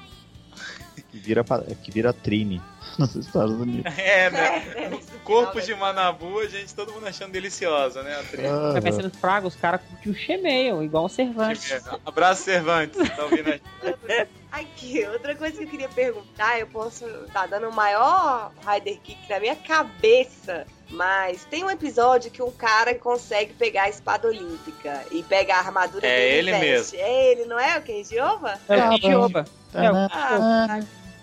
Que vira, que vira trine nos Estados Unidos. É, né? É, Corpo de Manabu, a gente, todo mundo achando deliciosa, né? a atriz? Ah, Tá pensando nos fragos, os caras curtiam o Chemeio, igual o Cervantes. Abraço, Cervantes. Tá ouvindo aí? Aqui, outra coisa que eu queria perguntar, eu posso tá dando o maior Rider Kick na minha cabeça, mas tem um episódio que um cara consegue pegar a espada olímpica e pega a armadura É dele e ele veste. É ele, não é o Kenjiova? É o Acaba. Kenjioba. É, o- Ah,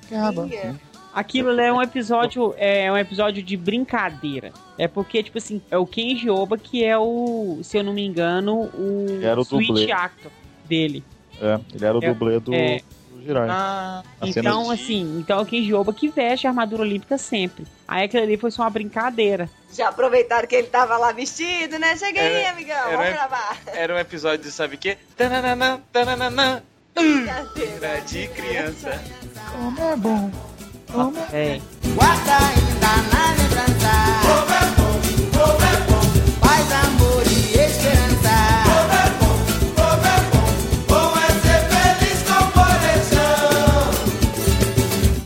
Acaba. Sim. Aquilo é um episódio, é um episódio de brincadeira. É porque, tipo assim, é o Kenji Oba que é o, se eu não me engano, o, Era o switch dublê. actor dele. É, ele era o É, dublê do, é. Jiraiya. Ah, Então, de- assim, então é o Kenji Oba que veste a armadura olímpica sempre. Aí aquilo ali foi só uma brincadeira. Já aproveitaram que ele tava lá vestido, né? Chega aí, Era- amigão, era- vamos gravar. era um episódio de sabe o quê? Tananana, tananana, Brincadeira. de criança. Como é bom. Como é É. Guarda ainda na lembrança. Paz,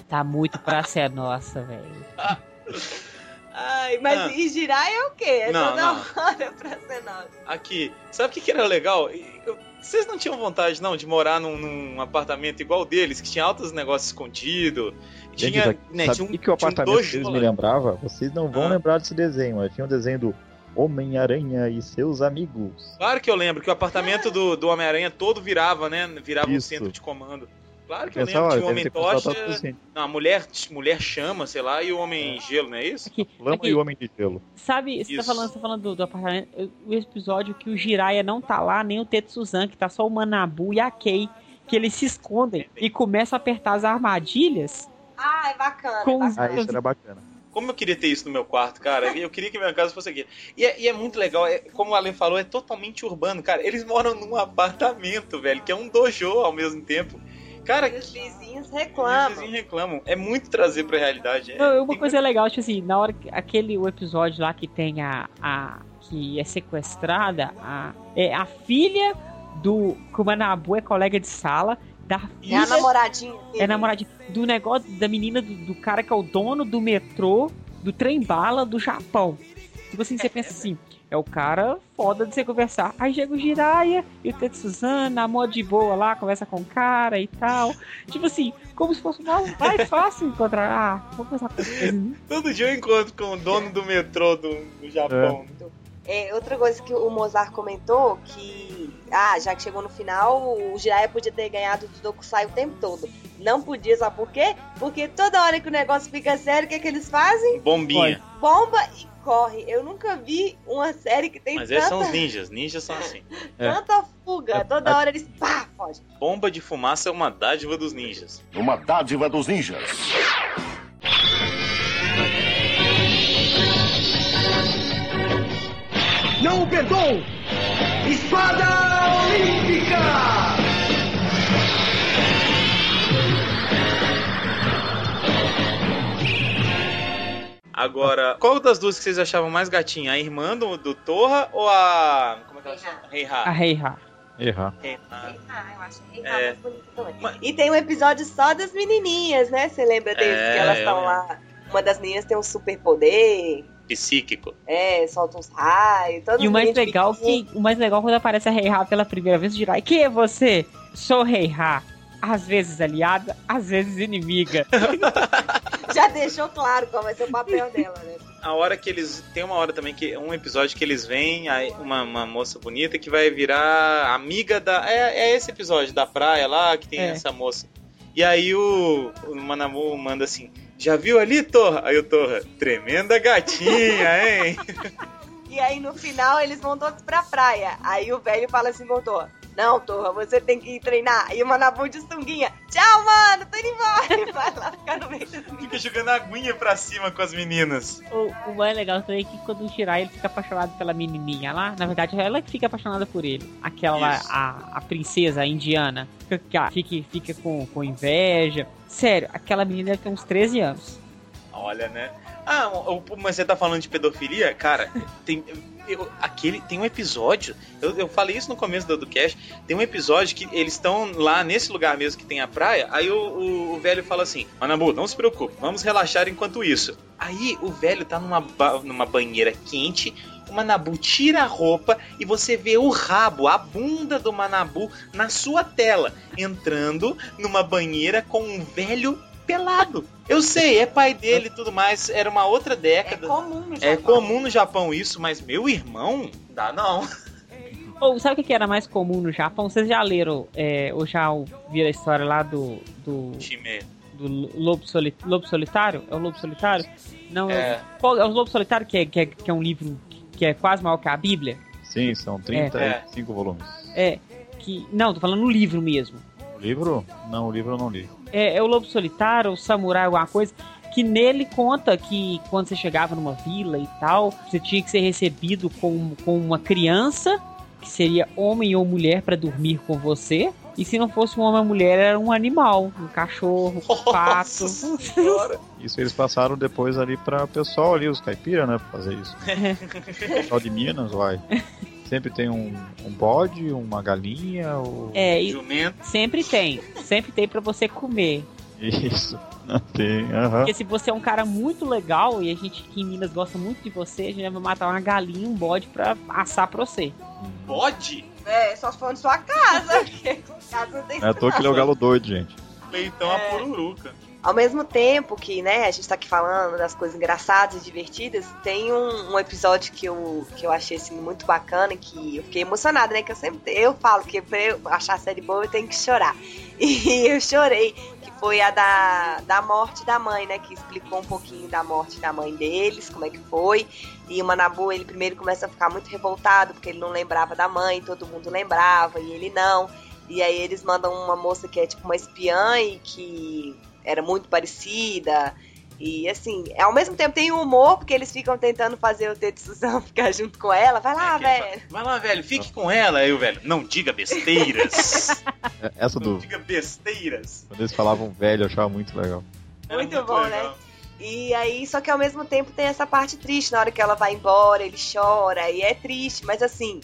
Tá muito pra ser nossa, velho. Ai, mas Ah. e girar é o quê? É Não, toda não. hora pra ser nossa. Aqui, sabe o que, que era legal? Eu- vocês não tinham vontade, não, de morar num, num apartamento igual deles, que tinha altos negócios escondidos? Gente, Tinha, sabe né, sabe tinha o um, que, que o um apartamento lá. me lembrava? Vocês não vão Ah. lembrar desse desenho, mas tinha um desenho do Homem-Aranha e seus amigos. Claro que eu lembro que o apartamento do, do Homem-Aranha todo virava, né? Virava um Isso. centro de comando. Claro que eu Pensava, lembro. Tinha o deve Homem Tocha, não, a mulher, mulher chama, sei lá, e o Homem Gelo, não é isso? Aqui, Lama aqui, e o Homem de Gelo. Sabe, você tá falando, você tá falando do, do apartamento, eu- o episódio que o Jiraiya não tá lá, nem o Tetsuzan, que tá só o Manabu e a Kei, que eles se escondem e começam a apertar as armadilhas. Ah, é bacana. Com é os- Ah, bacana. isso era bacana. Como eu queria ter isso no meu quarto, cara. Eu queria que minha casa fosse aqui. E é, e é muito legal, é- como o Ale falou, é totalmente urbano, cara. Eles moram num apartamento, velho, que é um dojo ao mesmo tempo. Cara, E os vizinhos os reclamam. vizinhos reclamam. É muito trazer pra realidade. É, Não, uma coisa legal, tipo assim, na hora que aquele o episódio lá que tem a, a que é sequestrada, a, é a filha do que o Manabu é colega de sala da É a filha namoradinha. é namoradinha do negócio da menina do, do cara que é o dono do metrô do trem bala do Japão. Tipo assim, você pensa assim, é o cara foda de você conversar. Aí chega o Jiraiya e o Tetsuzan, namora de boa lá, conversa com o cara e tal. Tipo assim, como se fosse mais, mais fácil encontrar. Ah, vou conversar com ele. Todo dia eu encontro com o dono do metrô do, do Japão. É, outra coisa que o Mozart comentou, que. Ah, já que chegou no final, o Jiraiya podia ter ganhado do Dokusai o tempo todo. Não podia, sabe por quê? Porque toda hora que o negócio fica sério, o que, é que eles fazem? Bombinha. Bomba e corre. Eu nunca vi uma série que tem Mas esses são tanta, os ninjas. Ninjas são assim. É. tanta fuga. É, Toda hora eles pá, foge. Bomba de fumaça é uma dádiva dos ninjas. Uma dádiva dos ninjas. Não o perdoo! Espada Olímpica! Agora, qual das duas que vocês achavam mais gatinha? A irmã do, do Torra ou a. Como é que ela chama? A Reiha? Reiha. Errar. Reiha. Ah, eu acho que É. mais bonita também. Mas- E tem um episódio só das menininhas, né? Você lembra deles? É, que elas eu estão lá. Uma das meninas tem um super poder, Psíquico. é, solta uns raios. todo E o mais mundo legal que o mais legal quando aparece a Reiha pela primeira vez, Jiraiya, quem é você? Sou Reiha. Às vezes aliada, às vezes inimiga. Já deixou claro qual vai ser o papel dela, né? A hora que eles. Tem uma hora também que. Um episódio que eles vêm, aí uma, uma moça bonita que vai virar amiga da. É, é esse episódio da praia lá que tem É. essa moça. E aí o, o Manamu manda assim: Já viu ali, Torra? Aí o Torra, tremenda gatinha, hein? E aí no final eles vão todos pra praia. Aí o velho fala assim, voltou. Não, Torra, você tem que ir treinar. E o Manabu de sunguinha. Tchau, mano, tô indo embora. E vai lá ficar no meio das meninas. Fica jogando aguinha pra cima com as meninas. O, o mais legal também é que quando o Shirai ele fica apaixonado pela menininha lá, na verdade é ela que fica apaixonada por ele. Aquela Isso. a, a princesa indiana, fica, fica, fica com, com inveja. Sério, aquela menina deve ter uns 13 anos. Olha, né? Ah, mas você tá falando de pedofilia? Cara, tem. eu- aquele, tem um episódio. Eu, eu falei isso no começo do, do cast. Tem um episódio que eles estão lá nesse lugar mesmo que tem a praia. Aí o, o- o velho fala assim: Manabu, não se preocupe, vamos relaxar enquanto isso. Aí o velho tá numa, ba- numa banheira quente. O Manabu tira a roupa e você vê o rabo, a bunda do Manabu na sua tela, entrando numa banheira com um velho pelado. Eu sei, é pai dele e tudo mais, era uma outra É década. comum no É Japão. comum no Japão isso, mas meu irmão, dá não. Ou sabe o que era mais comum no Japão? Vocês já leram, é, ou já viram a história lá do, do, Time. do lobo, soli, lobo Solitário? É o Lobo Solitário? Não, É. Qual é o Lobo Solitário, que é, que, é, que é um livro que é quase maior que a Bíblia? Sim, são 35 volumes. É, que... Não, tô falando no livro mesmo. O livro? Não, o livro eu não li. É, é o Lobo Solitário, o Samurai, alguma coisa, que nele conta que quando você chegava numa vila e tal, você tinha que ser recebido com, com uma criança, que seria homem ou mulher para dormir com você. E se não fosse um homem ou mulher, era um animal, um cachorro, um pato. Isso eles passaram depois ali pra pessoal ali, os caipira, né, pra fazer isso. pessoal de Minas, vai. Sempre tem um, um bode, uma galinha, ou... É, e Jumento. sempre tem, sempre tem para você comer. Isso. Tem, aham. Porque se você é um cara muito legal e a gente aqui em Minas gosta muito de você, a gente vai matar uma galinha, um bode pra assar pra você. Bode? É, só se for na sua casa. casa não tem é à toa que ele é o galo doido, gente. Leitão a pururuca. Ao mesmo tempo que, né, a gente tá aqui falando das coisas engraçadas e divertidas, tem um, um episódio que eu, que eu achei assim, muito bacana, que eu fiquei emocionada, né? Que eu sempre eu falo que pra eu achar a série boa eu tenho que chorar. E eu chorei, que foi a da, da morte da mãe, né? Que explicou um pouquinho da morte da mãe deles, como é que foi. E o Manabu, ele primeiro começa a ficar muito revoltado, porque ele não lembrava da mãe, todo mundo lembrava, e ele não. E aí eles mandam uma moça que é tipo uma espiã e que era muito parecida. E assim, ao mesmo tempo tem o humor, porque eles ficam tentando fazer o Tetsuzan ficar junto com ela. Vai lá, É, velho. Vai lá, velho, fique com ela. Aí o velho, não diga besteiras. É, Essa não do. diga besteiras. Quando eles falavam velho, eu achava muito legal. Era Muito bom, né? legal. E aí, só que ao mesmo tempo tem essa parte triste, na hora que ela vai embora, ele chora, e é triste, mas assim,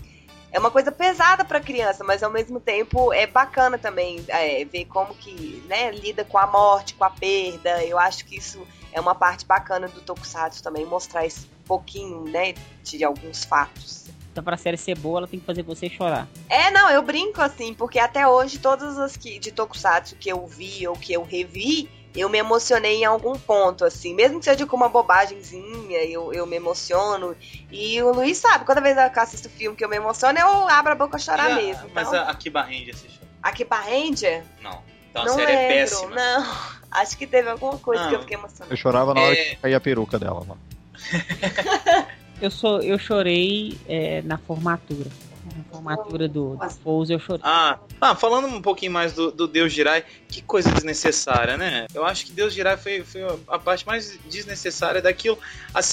é uma coisa pesada pra criança, mas ao mesmo tempo é bacana também é, ver como que, né, lida com a morte, com a perda. Eu acho que isso é uma parte bacana do Tokusatsu também, mostrar esse pouquinho, né, de alguns fatos. Então pra série ser boa, ela tem que fazer você chorar. É, não, eu brinco assim, porque até hoje todas as que, de Tokusatsu que eu vi ou que eu revi, eu me emocionei em algum ponto, assim. Mesmo que seja com uma bobagemzinha, eu, eu me emociono. E o Luiz sabe, toda vez que eu assisto filme que eu me emociono, eu abro a boca a chorar Já- mesmo. Mas Então, a, a Kiba Ranger assistiu? aqui pra Ranger, Não. Então a não série é lembro, péssima. não. Acho que teve alguma coisa Não. que eu fiquei emocionada. Eu chorava na hora É. que caía a peruca dela lá. Eu, sou, eu chorei é, na formatura. Formatura do, do Fouz eu chorei. Ah, ah, falando um pouquinho mais do, do Deus Jirai, que coisa desnecessária, né? Eu acho que Deus Jirai foi, foi a parte mais desnecessária daquilo.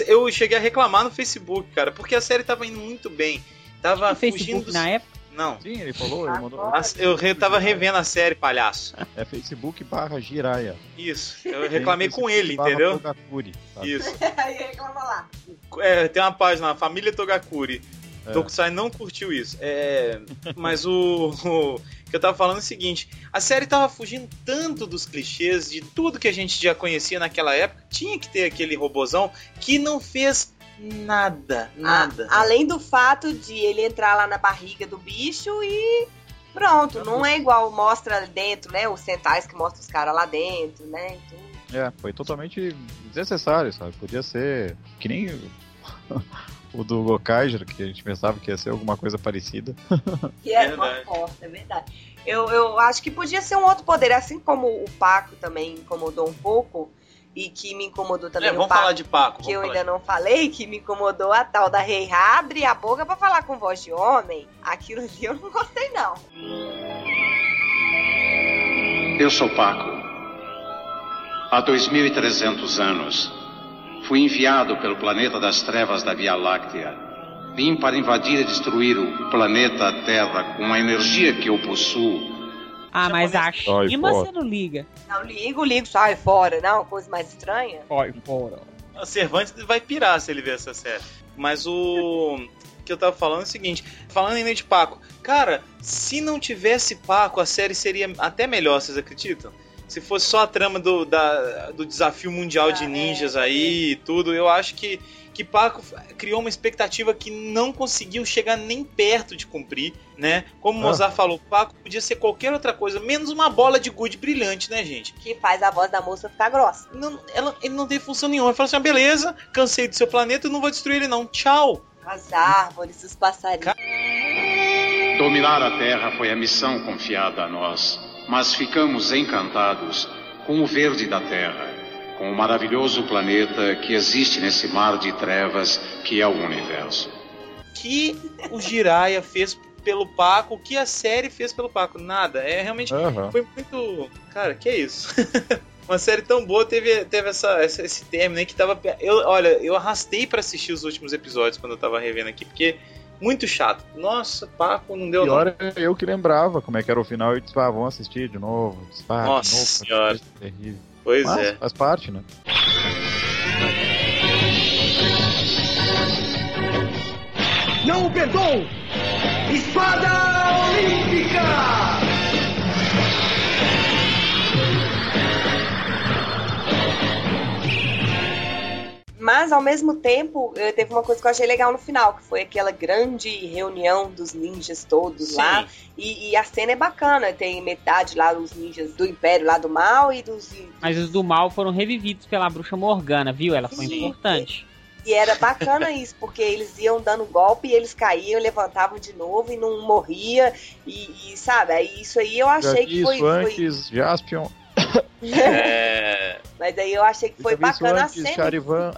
Eu cheguei a reclamar no Facebook, cara, porque a série tava indo muito bem. Tava No fugindo Facebook dos... na época. Não. Sim, ele falou, ele mandou. A- Eu re- tava revendo a série, palhaço. É Facebook barra Jiraya. Isso. Eu reclamei com Facebook ele, entendeu? Togakuri? Isso. Aí reclama lá. É, tem uma página, lá, Família Togakuri. É. Tokusai não curtiu isso. É, mas o, o que eu tava falando é o seguinte: a série tava fugindo tanto dos clichês, de tudo que a gente já conhecia naquela época. Tinha que ter aquele robozão que não fez nada, nada. A- além do fato de ele entrar lá na barriga do bicho e Pronto, não é igual mostra dentro, né? Os centais que mostra os caras lá dentro, né? Então, É, foi totalmente desnecessário, sabe? Podia ser que nem o do Gokaiger, que a gente pensava que ia ser alguma coisa parecida. que era uma porta, é verdade. Eu, eu acho que podia ser um outro poder, assim como o Paco também incomodou um pouco. E que me incomodou também É, o vamos Paco, falar de Paco. que eu ainda falar não falei, que me incomodou a tal da Rei abrir a boca pra falar com voz de homem. Aquilo ali eu não gostei, não. Eu sou Paco. Há 2.300 anos, fui enviado pelo planeta das trevas da Via Láctea. Vim para invadir e destruir o planeta Terra com a energia que eu possuo. Ah, mas a Shima você não liga. Não ligo, ligo, sai fora, não, uma coisa mais estranha. Sai fora. O Cervantes vai pirar se ele ver essa série. Mas o que eu tava falando é o seguinte: falando ainda de Paco, cara, se não tivesse Paco, a série seria até melhor, vocês acreditam? Se fosse só a trama do, da- do desafio mundial Ah, de é, ninjas aí e tudo, eu acho que, que Paco criou uma expectativa que não conseguiu chegar nem perto de cumprir, né? Como o Ah. Mozart falou, Paco podia ser qualquer outra coisa, menos uma bola de gude brilhante, né, gente? Que faz a voz da moça ficar grossa. Não, ela, ele não teve função nenhuma. Ele falou assim: ah, beleza, cansei do seu planeta, eu não vou destruir ele, não. Tchau. As árvores, os passarinhos. Dominar a Terra foi a missão confiada a nós, mas ficamos encantados com o verde da Terra, com o maravilhoso planeta que existe nesse mar de trevas que é o universo. Que o Jiraiya fez pelo Paco, o que a série fez pelo Paco? Nada. É realmente. Aham. Foi muito. Cara, que é isso? Uma série tão boa teve, teve essa, essa- esse término aí que tava. Eu, olha, eu arrastei pra assistir os últimos episódios quando eu tava revendo aqui, porque muito chato. Nossa, Paco, não deu Pior não. é eu que lembrava como é que era o final e disse, ah, vamos assistir de novo. Disse, ah, de Nossa novo, senhora. coisa terrível. Pois Mas é. faz parte, né? Não o perdoo! Espada Olímpica! Mas ao mesmo tempo, eh, teve uma coisa que eu achei legal no final, que foi aquela grande reunião dos ninjas todos Sim. lá. E, e a cena é bacana, tem metade lá dos ninjas do Império lá do mal e dos. Mas os do mal foram revividos pela bruxa Morgana, viu? Ela foi Sim. importante. E era bacana isso, porque eles iam dando golpe e eles caíam, levantavam de novo e não morria. E, e, sabe, aí isso aí eu achei que foi. isso foi- antes, Jaspion. É. Mas aí eu achei que foi bacana a antes, cena. Charivan.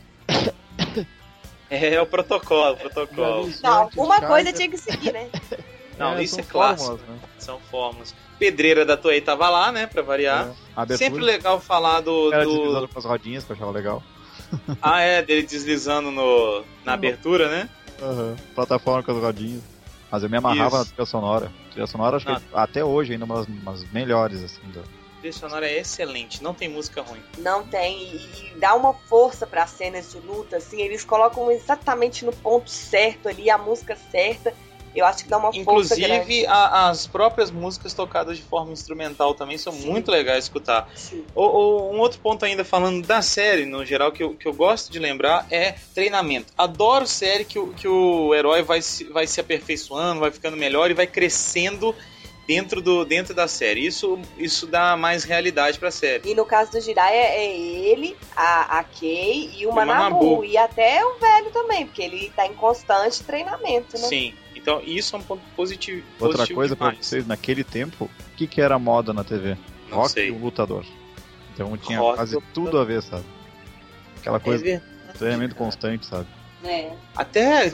É o protocolo, o protocolo. Não, alguma coisa Charivan. tinha que seguir, né? Não, É, isso é clássico. fórmulas, né? São formas. Pedreira da Toei tava lá, né, pra variar. É. Sempre legal falar do. era do... deslizando com as rodinhas, que eu achava legal. Ah, é, dele deslizando no... na abertura, né? Aham. Plataforma com as rodinhas. Mas eu me amarrava Isso. na trilha sonora. A trilha sonora, acho Ah. que até hoje ainda umas, umas melhores, assim. Da... Trilha sonora é excelente, não tem música ruim. Não tem. E, e dá uma força para cenas de luta, assim. Eles colocam exatamente no ponto certo ali, a música certa. Eu acho que dá uma força grande. Inclusive, as próprias músicas tocadas de forma instrumental também são Sim. muito legais de escutar. Sim. O- o- um outro ponto ainda falando da série, no geral, que eu, que eu gosto de lembrar é treinamento. Adoro série que, o- que o herói vai se, vai se aperfeiçoando, vai ficando melhor e vai crescendo dentro, do, dentro da série. Isso, isso dá mais realidade pra série. E no caso do Jiraiya é ele, a, a Kei e o Manabu. E até o velho também, porque ele tá em constante treinamento, né? Sim. Então, isso é um ponto positivo. Outra positivo coisa pra demais. vocês, naquele tempo, o que, que era moda na TV? Não Rock sei. e o lutador. Então tinha Rock quase tudo a ver, sabe? Aquela É coisa, treinamento constante, sabe? É, Até,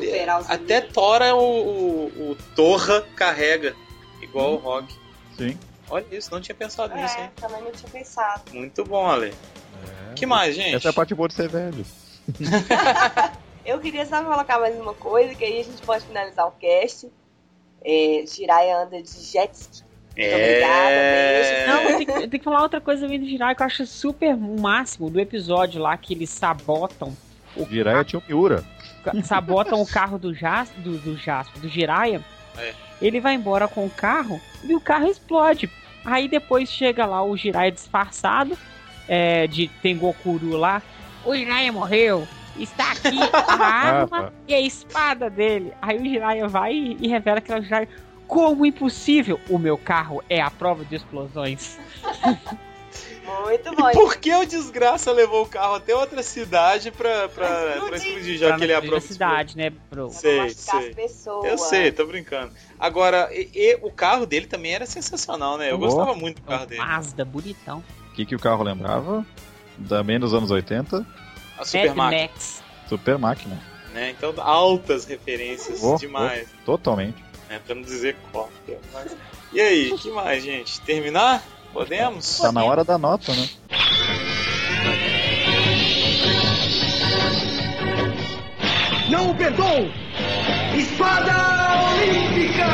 até. Tora o, o, o Torra carrega, igual o Hum. Rock. Sim. Olha isso, não tinha pensado nisso, É, hein? também não tinha pensado. Muito bom, Ale. É. que mais, gente? Essa é a parte boa de ser velho. Eu queria só colocar mais uma coisa, que aí a gente pode finalizar o cast. É, Jiraiya anda de jet ski. É... Não, tem que, tem que falar outra coisa também do Jiraiya que eu acho super o máximo do episódio lá que eles sabotam o Jiraiya tinha o Miura. sabotam o carro do Jas, do, do Jasper, do Jiraiya. É. Ele vai embora com o carro e o carro explode. Aí depois chega lá o Jiraiya disfarçado é, de Tengokuru lá. O Jiraiya morreu. Está aqui a arma tá. e a espada dele. Aí o Jiraiya vai e, revela que é o Jiraiya. Como impossível? O meu carro é a prova de explosões. Muito bom. E por que o desgraça levou o carro até outra cidade pra, pra, Pra explodir. pra explodir, já Pra que ele é a não prova destruir de a cidade, né, bro? Sei, sei. as pessoas. Eu sei, tô brincando. Agora, e- e o carro dele também era sensacional, né? Eu Oh. gostava muito do carro dele. Mazda, bonitão. O que, que o carro lembrava? Também dos anos 80, A Super Máquina, Max. Super Máquina. né? Então, altas referências Oh, demais. oh, totalmente. Né? Pra não dizer qual. é, mas- E aí, que mais, gente? Terminar? Podemos? Tá na hora da nota, né? Não o perdoo! Espada Olímpica!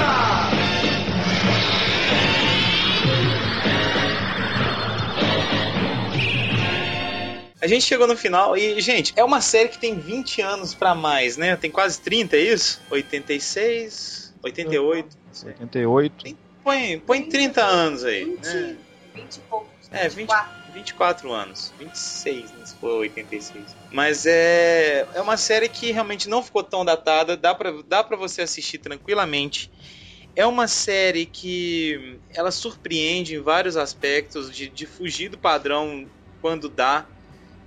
A gente chegou no final e, gente, é uma série que tem 20 anos pra mais, né? Tem quase 30, é isso? 86, 88. 88. Põe, põe 30 anos aí. 20, Né? 20 e poucos. É, 20, 24. 24 anos. 26, né, se for 86. Mas é, é uma série que realmente não ficou tão datada. Dá pra, dá pra você assistir tranquilamente. É uma série que ela surpreende em vários aspectos de, de fugir do padrão quando dá.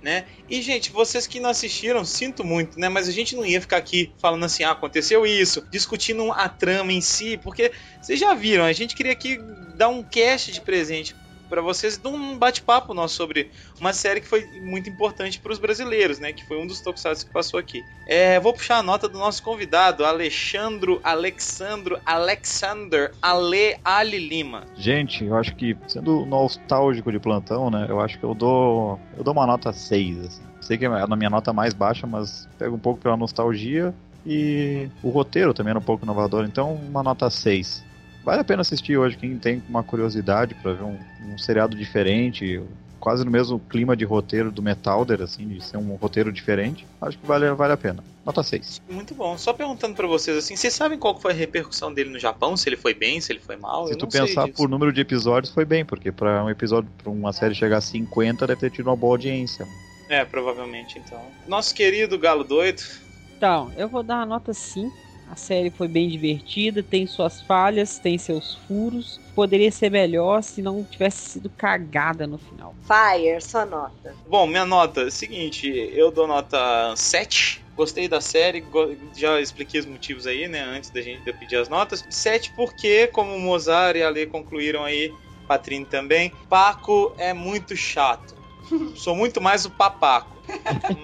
Né? E, gente, vocês que não assistiram, sinto muito, né? Mas a gente não ia ficar aqui falando assim, ah, aconteceu isso, discutindo a trama em si, porque vocês já viram, a gente queria aqui dar um cast de presente para vocês, dar um bate-papo nosso sobre uma série que foi muito importante para os brasileiros, né? Que foi um dos tokusatsu que passou aqui. É, vou puxar a nota do nosso convidado, Alexandro, Alexandro, Alexander, Ale Ali Lima. Gente, eu acho que, sendo nostálgico de plantão, né? Eu acho que eu dou. Eu dou uma nota 6, assim. Sei que é a minha nota mais baixa, mas pega um pouco pela nostalgia e o roteiro também era um pouco inovador, então uma nota 6. Vale a pena assistir hoje, quem tem uma curiosidade para ver um, um seriado diferente, quase no mesmo clima de roteiro do Metalder, assim, de ser um roteiro diferente, acho que vale, vale a pena. Nota 6. Muito bom. Só perguntando para vocês assim, vocês sabem qual foi a repercussão dele no Japão? Se ele foi bem, se ele foi mal? Se Eu tu pensar por número de episódios, foi bem, porque para um episódio, pra uma série chegar a 50, deve ter tido uma boa audiência. É, provavelmente então. Nosso querido Galo Doido. Então, eu vou dar uma nota 5. A série foi bem divertida, tem suas falhas, tem seus furos. Poderia ser melhor se não tivesse sido cagada no final. Fire, sua nota. Bom, minha nota é a seguinte, eu dou nota 7. Gostei da série, já expliquei os motivos aí, né, antes da gente pedir as notas. 7 porque, como o Mozart e a Lê concluíram aí, Patrine também, Paco é muito chato. Sou muito mais o papaco.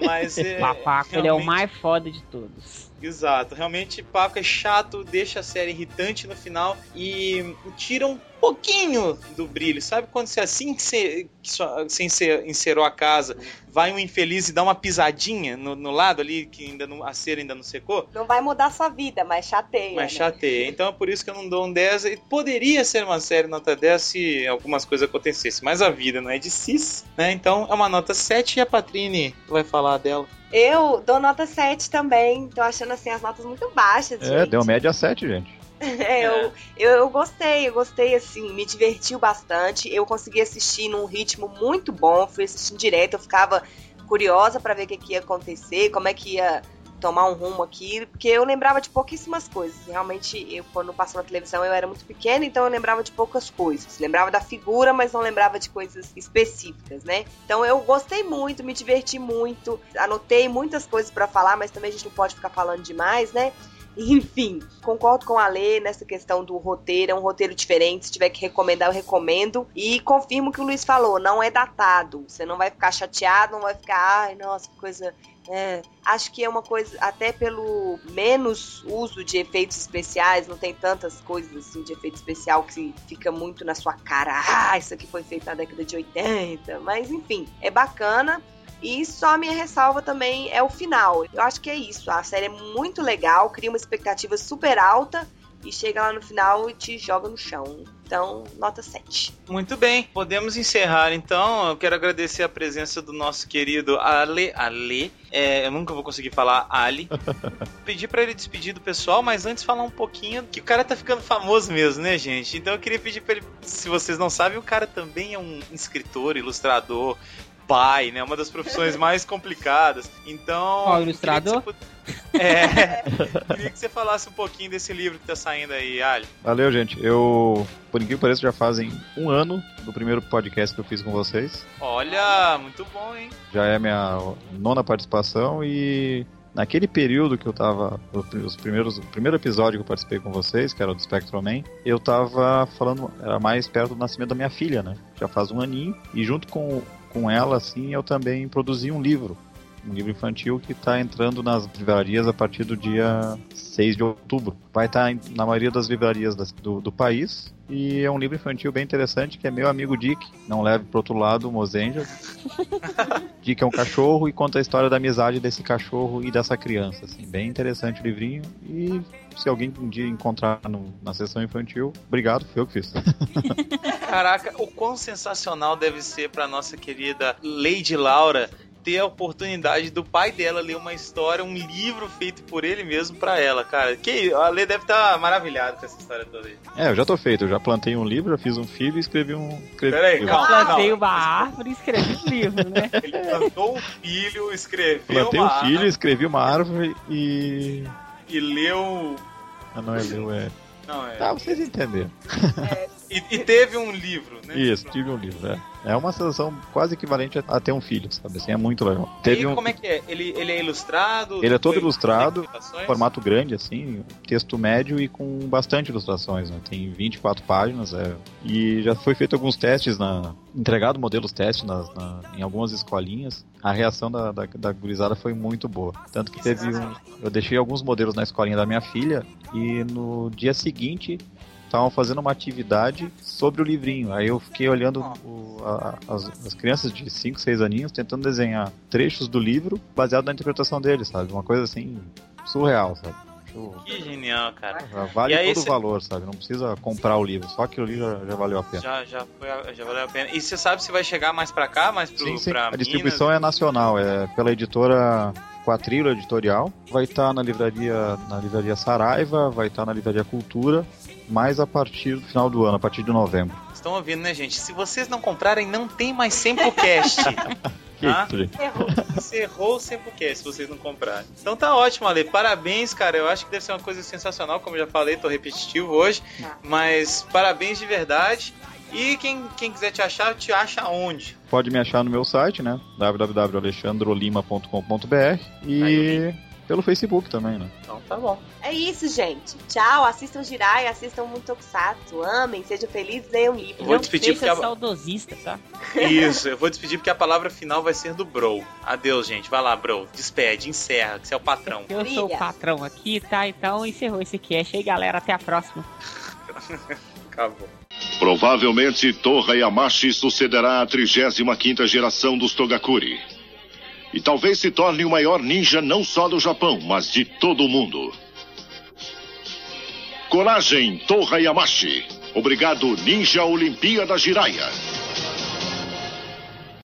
Mas é, Papaco, ele é o realmente- mais foda de todos. Exato, realmente Paco é chato, deixa a série irritante no final e tira um pouquinho do brilho. Sabe quando você assim que você, que só- você encerou a casa, vai um infeliz e dá uma pisadinha no, no lado ali que ainda não, a cera ainda não secou? Não vai mudar sua vida, mas chateia. Mas né? chateia. Então é por isso que eu não dou um 10. E poderia ser uma série nota 10 se algumas coisas acontecessem. Mas a vida não é de cis, né? Então é uma nota 7 e a Patrine vai falar dela. Eu dou nota 7 também. Tô achando assim as notas muito baixas. É, gente. deu média 7, gente. É, eu, eu, eu gostei, eu gostei assim, me divertiu bastante. Eu consegui assistir num ritmo muito bom, fui assistindo direto, eu ficava curiosa pra ver o que, que ia acontecer, como é que ia tomar um rumo aqui, porque eu lembrava de pouquíssimas coisas. Realmente, eu quando passou na televisão eu era muito pequena, então eu lembrava de poucas coisas. Lembrava da figura, mas não lembrava de coisas específicas, né? Então eu gostei muito, me diverti muito, anotei muitas coisas pra falar, mas também a gente não pode ficar falando demais, né? Enfim, concordo com a Lê nessa questão do roteiro, é um roteiro diferente. Se tiver que recomendar, eu recomendo. E confirmo o que o Luiz falou, não é datado. Você não vai ficar chateado, não vai ficar, ai, nossa, que coisa. É, acho que é uma coisa, até pelo menos uso de efeitos especiais, não tem tantas coisas assim de efeito especial que fica muito na sua cara. Ah, isso aqui foi feito na década de 80. Mas enfim, é bacana. E só a minha ressalva também é o final. Eu acho que é isso. A série é muito legal, cria uma expectativa super alta e chega lá no final e te joga no chão. Então, nota 7. Muito bem, podemos encerrar então. Eu quero agradecer a presença do nosso querido Ale. Ale, é, eu nunca vou conseguir falar Ali. pedir pra ele despedir do pessoal, mas antes falar um pouquinho que o cara tá ficando famoso mesmo, né, gente? Então eu queria pedir pra ele, se vocês não sabem, o cara também é um escritor, ilustrador. Pai, né? Uma das profissões mais complicadas. Então. Ó, ilustrador? queria que você pu- É. queria que você falasse um pouquinho desse livro que tá saindo aí, Ali. Valeu, gente. Eu, por incrível que pareça, já fazem um ano do primeiro podcast que eu fiz com vocês. Olha, muito bom, hein? Já é minha nona participação e naquele período que eu tava. Os primeiros, o primeiro episódio que eu participei com vocês, que era o do Spectrum Man, eu tava falando. Era mais perto do nascimento da minha filha, né? Já faz um aninho. E junto com, com ela, assim, eu também produzi um livro. Um livro infantil que está entrando nas livrarias a partir do dia 6 de outubro. Vai estar em- na maioria das livrarias do, do país. E é um livro infantil bem interessante que é meu amigo Dick. Não leve pro outro lado, Mozenja. Dick é um cachorro e conta a história da amizade desse cachorro e dessa criança. Assim, bem interessante o livrinho. E se alguém um dia encontrar no- na sessão infantil, obrigado, foi eu que fiz. Caraca, o quão sensacional deve ser pra nossa querida Lady Laura ter a oportunidade do pai dela ler uma história, um livro feito por ele mesmo pra ela, cara. Que a Lê deve estar maravilhada com essa história toda aí. É, eu já tô feito. Eu já plantei um livro, já fiz um filho e escrevi um. Escrevi Peraí, um calma. Plantei uma árvore e escrevi um livro, né? Ele plantou um filho, escreveu Plantei uma um filho, árvore escrevi uma árvore e. e leu. Ah, não é meu, é. Não, é. Tá, vocês entenderam. E, e teve um livro, né? Isso, tive um livro, é. É uma sensação quase equivalente a, ter um filho, sabe? Assim, é muito legal. E Teve um. como é que é? Ele, ele é ilustrado? Ele é todo ilustrado, formato grande, assim, texto médio e com bastante ilustrações, né? Tem 24 páginas, é. E já foi feito alguns testes na. Entregado modelos testes nas- na- em algumas escolinhas. A reação da, da, da gurizada foi muito boa. Tanto que teve um. Eu deixei alguns modelos na escolinha da minha filha e no dia seguinte estavam fazendo uma atividade sobre o livrinho. Aí eu fiquei olhando o- a- as, as crianças de 5, 6 aninhos tentando desenhar trechos do livro baseado na interpretação deles, sabe? Uma coisa assim surreal, sabe? Que genial, cara. Vale E aí todo cê- o valor, sabe? Não precisa comprar o livro, só aquilo ali já, já valeu a pena. Já, já, foi, a- já valeu a pena. E você sabe se vai chegar mais pra cá, mais pro, Sim, sim. pra A distribuição Minas? é nacional, é pela editora Quatrilho Editorial. Vai estar na livraria na livraria Saraiva, vai estar na livraria Cultura, mas a partir do final do ano, a partir de novembro. Estão ouvindo, né, gente? Se vocês não comprarem, não tem mais Sempocast. Que Tá? gente? Encerrou o Sempocast se vocês não comprarem. Então tá ótimo, Ale. Parabéns, cara. Eu acho que deve ser uma coisa sensacional, como eu já falei, tô repetitivo hoje. Tá. Mas parabéns de verdade. E quem, quem quiser te achar, te acha onde? Pode me achar no meu site, né? www.alexandrolima.com.br e pelo Facebook também, né? Então tá bom. É isso, gente. Tchau. Assistam Jirai, assistam Muito Tokusatsu. Amem, sejam felizes, leiam um livro. Eu vou Não despedir seja porque a- saudosista, tá? Isso, eu vou despedir porque a palavra final vai ser do Bro. Adeus, gente. Vai lá, Bro. Despede, encerra, que você é o patrão. Eu sou o patrão aqui, tá? Então encerrou esse cast aí, galera. Até a próxima. Acabou. Provavelmente Torra Yamashi sucederá a 35ª geração dos Togakuri. E talvez se torne o maior ninja não só do Japão, mas de todo o mundo. Coragem, Torra Yamashi. Obrigado, Ninja Olimpíada Jiraiya.